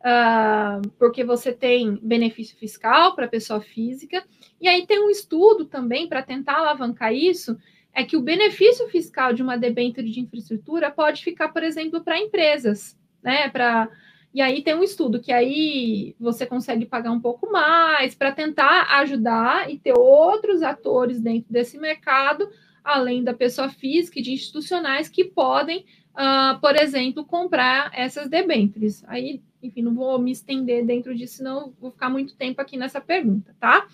Uh, porque você tem benefício fiscal para pessoa física e aí tem um estudo também para tentar alavancar isso, é que o benefício fiscal de uma debênture de infraestrutura pode ficar, por exemplo, para empresas, né? Para e aí tem um estudo que aí você consegue pagar um pouco mais para tentar ajudar e ter outros atores dentro desse mercado, além da pessoa física e de institucionais que podem, uh, por exemplo, comprar essas debêntures. Aí, enfim, não vou me estender dentro disso, senão vou ficar muito tempo aqui nessa pergunta, tá?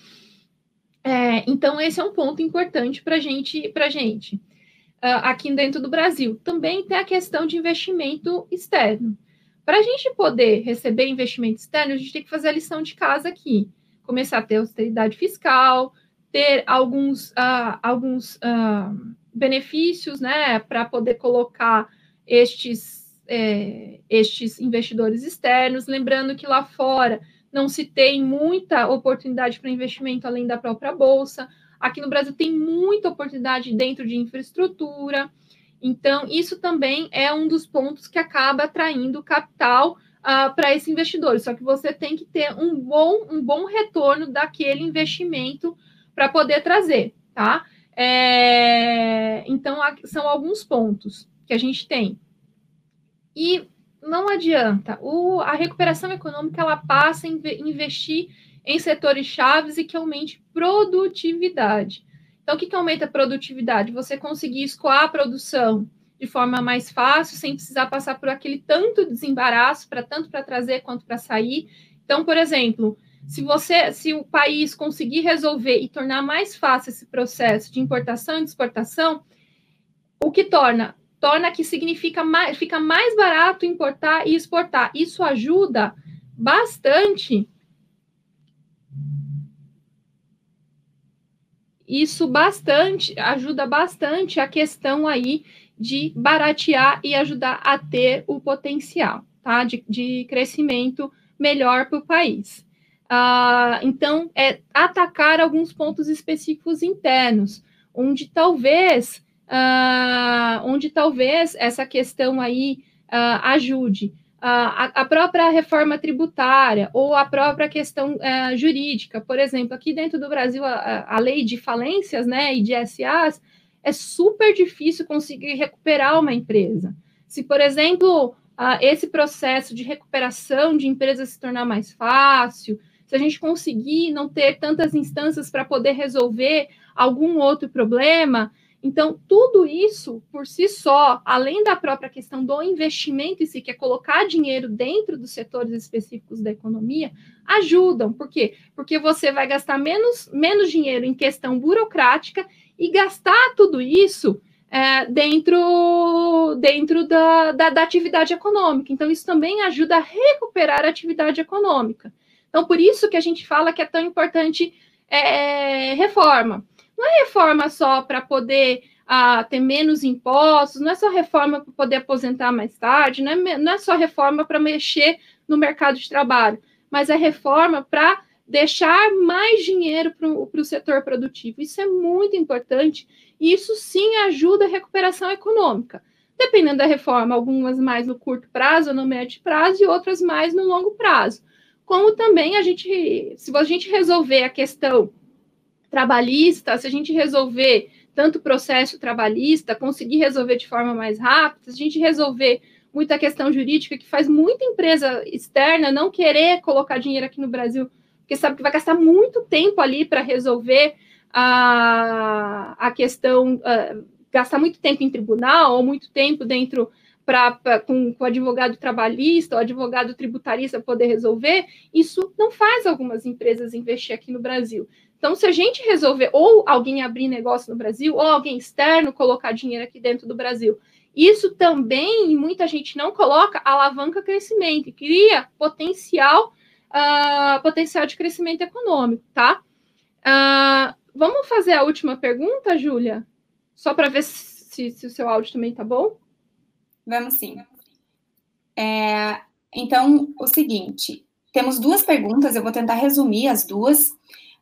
É, então, esse é um ponto importante para gente, para gente, uh, aqui dentro do Brasil. Também tem a questão de investimento externo. Para a gente poder receber investimento externo, a gente tem que fazer a lição de casa aqui. Começar a ter austeridade fiscal, ter alguns, uh, alguns uh, benefícios né, para poder colocar estes, é, estes investidores externos. Lembrando que lá fora não se tem muita oportunidade para investimento além da própria bolsa. Aqui no Brasil tem muita oportunidade dentro de infraestrutura. Então, isso também é um dos pontos que acaba atraindo capital uh, para esse investidor. Só que você tem que ter um bom, um bom retorno daquele investimento para poder trazer, tá? É, então, são alguns pontos que a gente tem. E não adianta. O, a recuperação econômica ela passa a investir em setores chaves e que aumente produtividade. Então, o que, que aumenta a produtividade? Você conseguir escoar a produção de forma mais fácil, sem precisar passar por aquele tanto desembaraço, para tanto para trazer quanto para sair. Então, por exemplo, se você, se o país conseguir resolver e tornar mais fácil esse processo de importação e de exportação, o que torna torna que significa mais, fica mais barato importar e exportar. Isso ajuda bastante. Isso bastante ajuda bastante a questão aí de baratear e ajudar a ter o potencial, tá? De, de crescimento melhor para o país. Ah, então, é atacar alguns pontos específicos internos, onde talvez uh, onde talvez essa questão aí uh, ajude. Uh, a, própria reforma tributária ou a própria questão uh, jurídica. Por exemplo, aqui dentro do Brasil, a, a, lei de falências né, e de SAs é super difícil conseguir recuperar uma empresa. Se, por exemplo, uh, esse processo de recuperação de empresas se tornar mais fácil, se a gente conseguir não ter tantas instâncias para poder resolver algum outro problema, então, tudo isso por si só, além da própria questão do investimento em si, que é colocar dinheiro dentro dos setores específicos da economia, ajudam. Por quê? Porque você vai gastar menos, menos dinheiro em questão burocrática e gastar tudo isso é, dentro, dentro da, da, da, atividade econômica. Então, isso também ajuda a recuperar a atividade econômica. Então, por isso que a gente fala que é tão importante é, reforma. Não é reforma só para poder ah, ter menos impostos, não é só reforma para poder aposentar mais tarde, não é, não é só reforma para mexer no mercado de trabalho, mas é reforma para deixar mais dinheiro para o setor produtivo. Isso é muito importante e isso sim ajuda a recuperação econômica. Dependendo da reforma, algumas mais no curto prazo, no médio prazo, e outras mais no longo prazo. Como também a gente, se a gente resolver a questão trabalhista, se a gente resolver tanto processo trabalhista, conseguir resolver de forma mais rápida, se a gente resolver muita questão jurídica que faz muita empresa externa não querer colocar dinheiro aqui no Brasil porque sabe que vai gastar muito tempo ali para resolver a, a questão, uh, gastar muito tempo em tribunal ou muito tempo dentro para com, com o advogado trabalhista ou advogado tributarista poder resolver, isso não faz algumas empresas investir aqui no Brasil. Então, se a gente resolver, ou alguém abrir negócio no Brasil, ou alguém externo colocar dinheiro aqui dentro do Brasil, isso também, muita gente não coloca, alavanca crescimento, cria potencial uh, potencial de crescimento econômico, tá? Uh, vamos fazer a última pergunta, Júlia? Só para ver se, se, o seu áudio também tá bom? Vamos sim. É, então, o seguinte, temos duas perguntas, eu vou tentar resumir as duas.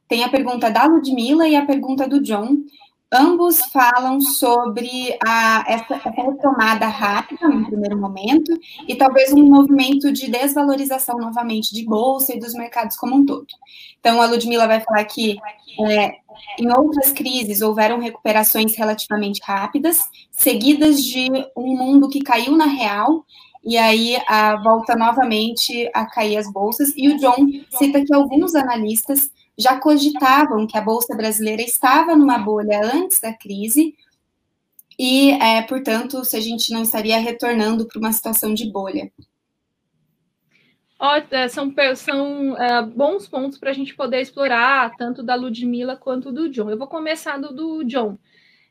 Tem a pergunta da Ludmilla e a pergunta do John. Ambos falam sobre a, essa, essa retomada rápida no primeiro momento e talvez um movimento de desvalorização novamente de bolsa e dos mercados como um todo. Então, a Ludmilla vai falar que é, em outras crises houveram recuperações relativamente rápidas, seguidas de um mundo que caiu na real e aí a, volta novamente a cair as bolsas. E o John cita que alguns analistas já cogitavam que a Bolsa Brasileira estava numa bolha antes da crise e, é, portanto, se a gente não estaria retornando para uma situação de bolha. É, são são é, bons pontos para a gente poder explorar, tanto da Ludmilla quanto do John. Eu vou começar do, do John.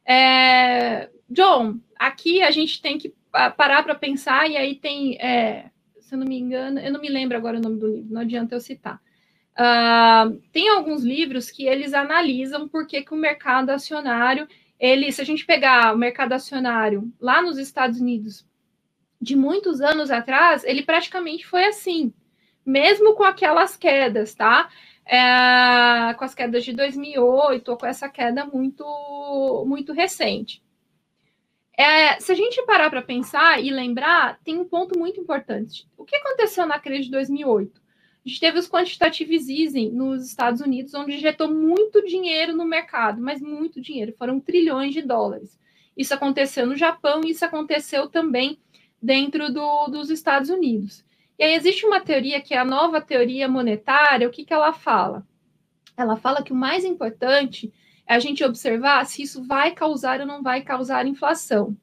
É, John, aqui a gente tem que parar para pensar, e aí tem, é, se eu não me engano, eu não me lembro agora o nome do livro, não adianta eu citar. Uh, tem alguns livros que eles analisam por que, que o mercado acionário, ele, se a gente pegar o mercado acionário lá nos Estados Unidos de muitos anos atrás, ele praticamente foi assim, mesmo com aquelas quedas, tá? É, com as quedas de 2008 ou com essa queda muito muito recente. É, se a gente parar para pensar e lembrar, tem um ponto muito importante. O que aconteceu na crise de 2008? A gente teve os quantitative easing nos Estados Unidos, onde injetou muito dinheiro no mercado, mas muito dinheiro, foram trilhões de dólares. Isso aconteceu no Japão e isso aconteceu também dentro do, dos Estados Unidos. E aí existe uma teoria que é a nova teoria monetária, o que, que ela fala? Ela fala que o mais importante é a gente observar se isso vai causar ou não vai causar inflação.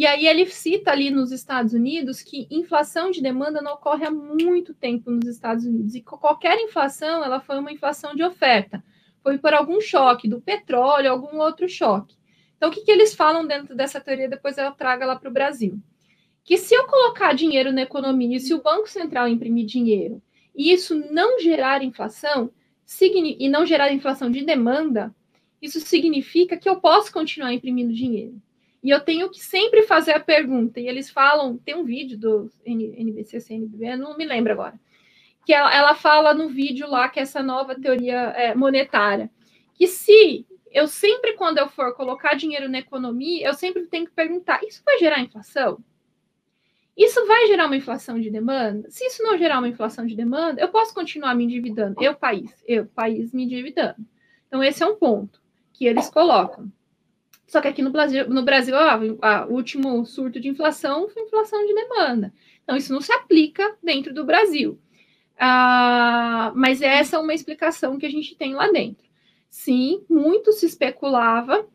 E aí ele cita ali nos Estados Unidos que inflação de demanda não ocorre há muito tempo nos Estados Unidos. E qualquer inflação, ela foi uma inflação de oferta. Foi por algum choque do petróleo, algum outro choque. Então, o que, que eles falam dentro dessa teoria? Depois eu trago lá para o Brasil. Que se eu colocar dinheiro na economia e se o Banco Central imprimir dinheiro e isso não gerar inflação, e não gerar inflação de demanda, isso significa que eu posso continuar imprimindo dinheiro. E eu tenho que sempre fazer a pergunta, e eles falam, tem um vídeo do NBC, CNBB, não me lembro agora, que ela, ela fala no vídeo lá que essa nova teoria é, monetária, que se eu sempre, quando eu for colocar dinheiro na economia, eu sempre tenho que perguntar, isso vai gerar inflação? Isso vai gerar uma inflação de demanda? Se isso não gerar uma inflação de demanda, eu posso continuar me endividando. Eu, país, eu, país, me endividando. Então, esse é um ponto que eles colocam. Só que aqui no Brasil, no Brasil o último surto de inflação foi inflação de demanda. Então, isso não se aplica dentro do Brasil. Ah, mas essa é uma explicação que a gente tem lá dentro. Sim, muito se especulava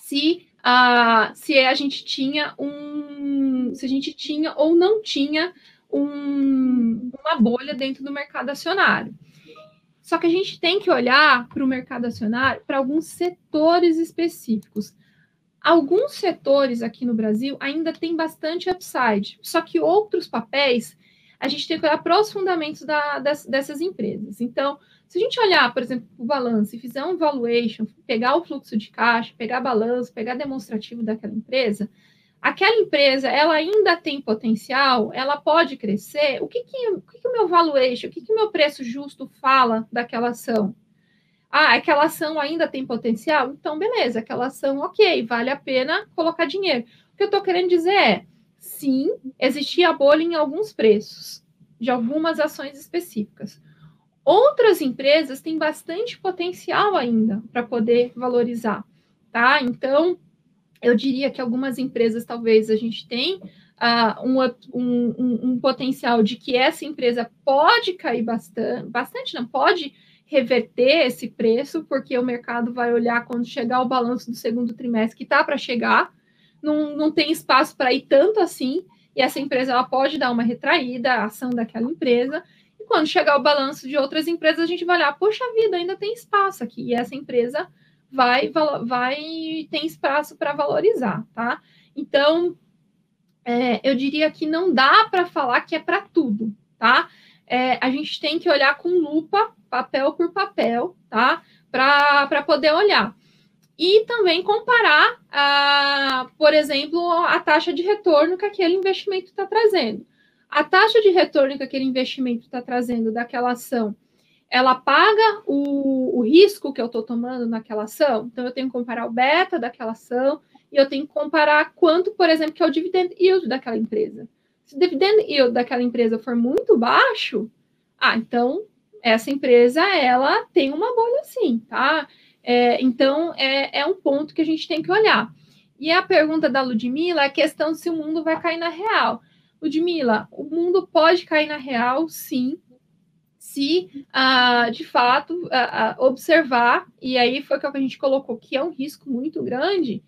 se, ah, se a gente tinha um. se a gente tinha ou não tinha um, uma bolha dentro do mercado acionário. Só que a gente tem que olhar para o mercado acionário para alguns setores específicos. alguns setores aqui no Brasil ainda tem bastante upside, só que outros papéis a gente tem que olhar para os fundamentos da, das, dessas empresas. Então, se a gente olhar, por exemplo, o balanço e fizer um valuation, pegar o fluxo de caixa, pegar balanço, pegar demonstrativo daquela empresa, aquela empresa ela ainda tem potencial, ela pode crescer. O que, que, o, que, que o meu valuation, o que, que o meu preço justo fala daquela ação? Ah, aquela ação ainda tem potencial? Então, beleza, aquela ação, ok, vale a pena colocar dinheiro. O que eu estou querendo dizer é, sim, existia bolha em alguns preços, de algumas ações específicas. Outras empresas têm bastante potencial ainda para poder valorizar, tá? Então, eu diria que algumas empresas talvez a gente tem uh, um, um, um, potencial de que essa empresa pode cair bastante, bastante não, pode reverter esse preço, porque o mercado vai olhar quando chegar o balanço do segundo trimestre, que está para chegar, não, não tem espaço para ir tanto assim, e essa empresa ela pode dar uma retraída, a ação daquela empresa, e quando chegar o balanço de outras empresas, a gente vai olhar, poxa vida, ainda tem espaço aqui, e essa empresa vai, vai tem espaço para valorizar, tá? Então, é, eu diria que não dá para falar que é para tudo, tá? É, a gente tem que olhar com lupa papel por papel, tá? Para poder olhar. E também comparar, a, por exemplo, a taxa de retorno que aquele investimento está trazendo. A taxa de retorno que aquele investimento está trazendo daquela ação, ela paga o, o risco que eu estou tomando naquela ação? Então, eu tenho que comparar o beta daquela ação e eu tenho que comparar quanto, por exemplo, que é o dividend yield daquela empresa. Se o dividend yield daquela empresa for muito baixo, ah, então essa empresa ela tem uma bolha sim, tá? É, então é, é um ponto que a gente tem que olhar. E a pergunta da Ludmilla é a questão se o mundo vai cair na real. Ludmilla, o mundo pode cair na real, sim, se uh, de fato uh, uh, observar, e aí foi o que a gente colocou que é um risco muito grande,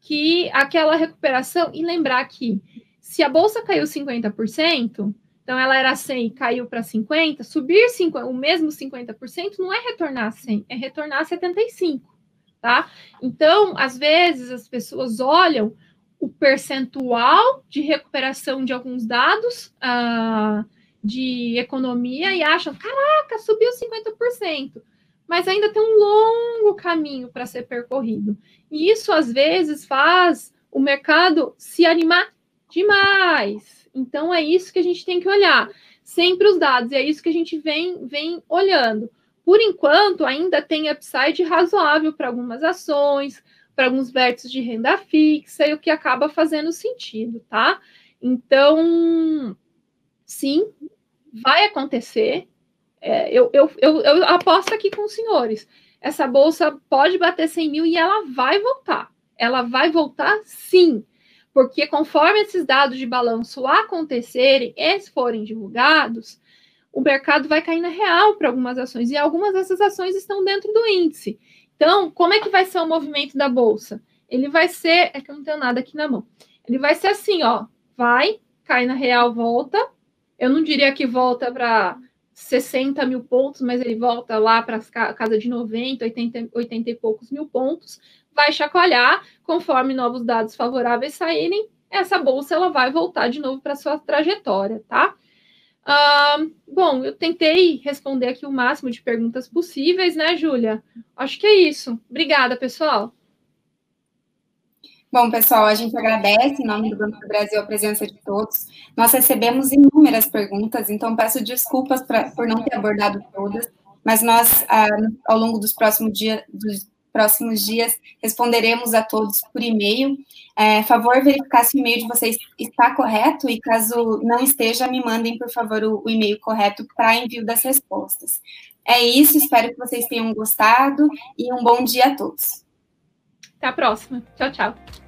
que aquela recuperação, e lembrar que se a bolsa caiu 50%, então, ela era 100 e caiu para 50, subir 50, o mesmo 50% não é retornar 100, é retornar 75, tá? Então, às vezes, as pessoas olham o percentual de recuperação de alguns dados uh, de economia e acham, caraca, subiu 50%, mas ainda tem um longo caminho para ser percorrido. E isso, às vezes, faz o mercado se animar demais, então, é isso que a gente tem que olhar. Sempre os dados, e é isso que a gente vem, vem olhando. Por enquanto, ainda tem upside razoável para algumas ações, para alguns vértices de renda fixa, e o que acaba fazendo sentido, tá? Então, sim, vai acontecer. É, eu, eu, eu, eu aposto aqui com os senhores. Essa bolsa pode bater 100 mil e ela vai voltar. Ela vai voltar sim porque conforme esses dados de balanço acontecerem e forem divulgados, o mercado vai cair na real para algumas ações, e algumas dessas ações estão dentro do índice. Então, como é que vai ser o movimento da bolsa? Ele vai ser, é que eu não tenho nada aqui na mão. Ele vai ser assim, ó, vai, cai na real, volta. Eu não diria que volta para 60 mil pontos, mas ele volta lá para casa de 90, 80, 80 e poucos mil pontos vai chacoalhar conforme novos dados favoráveis saírem, essa bolsa ela vai voltar de novo para sua trajetória, tá? Uh, bom, eu tentei responder aqui o máximo de perguntas possíveis, né, Júlia? Acho que é isso. Obrigada, pessoal. Bom, pessoal, a gente agradece em nome do Banco do Brasil a presença de todos. Nós recebemos inúmeras perguntas, então peço desculpas pra, por não ter abordado todas, mas nós, ah, ao longo dos próximos dias, dos próximos dias responderemos a todos por e-mail. É, favor verificar se o e-mail de vocês está correto e caso não esteja, me mandem, por favor, o, o e-mail correto para envio das respostas. É isso, espero que vocês tenham gostado e um bom dia a todos. Até a próxima. Tchau, tchau.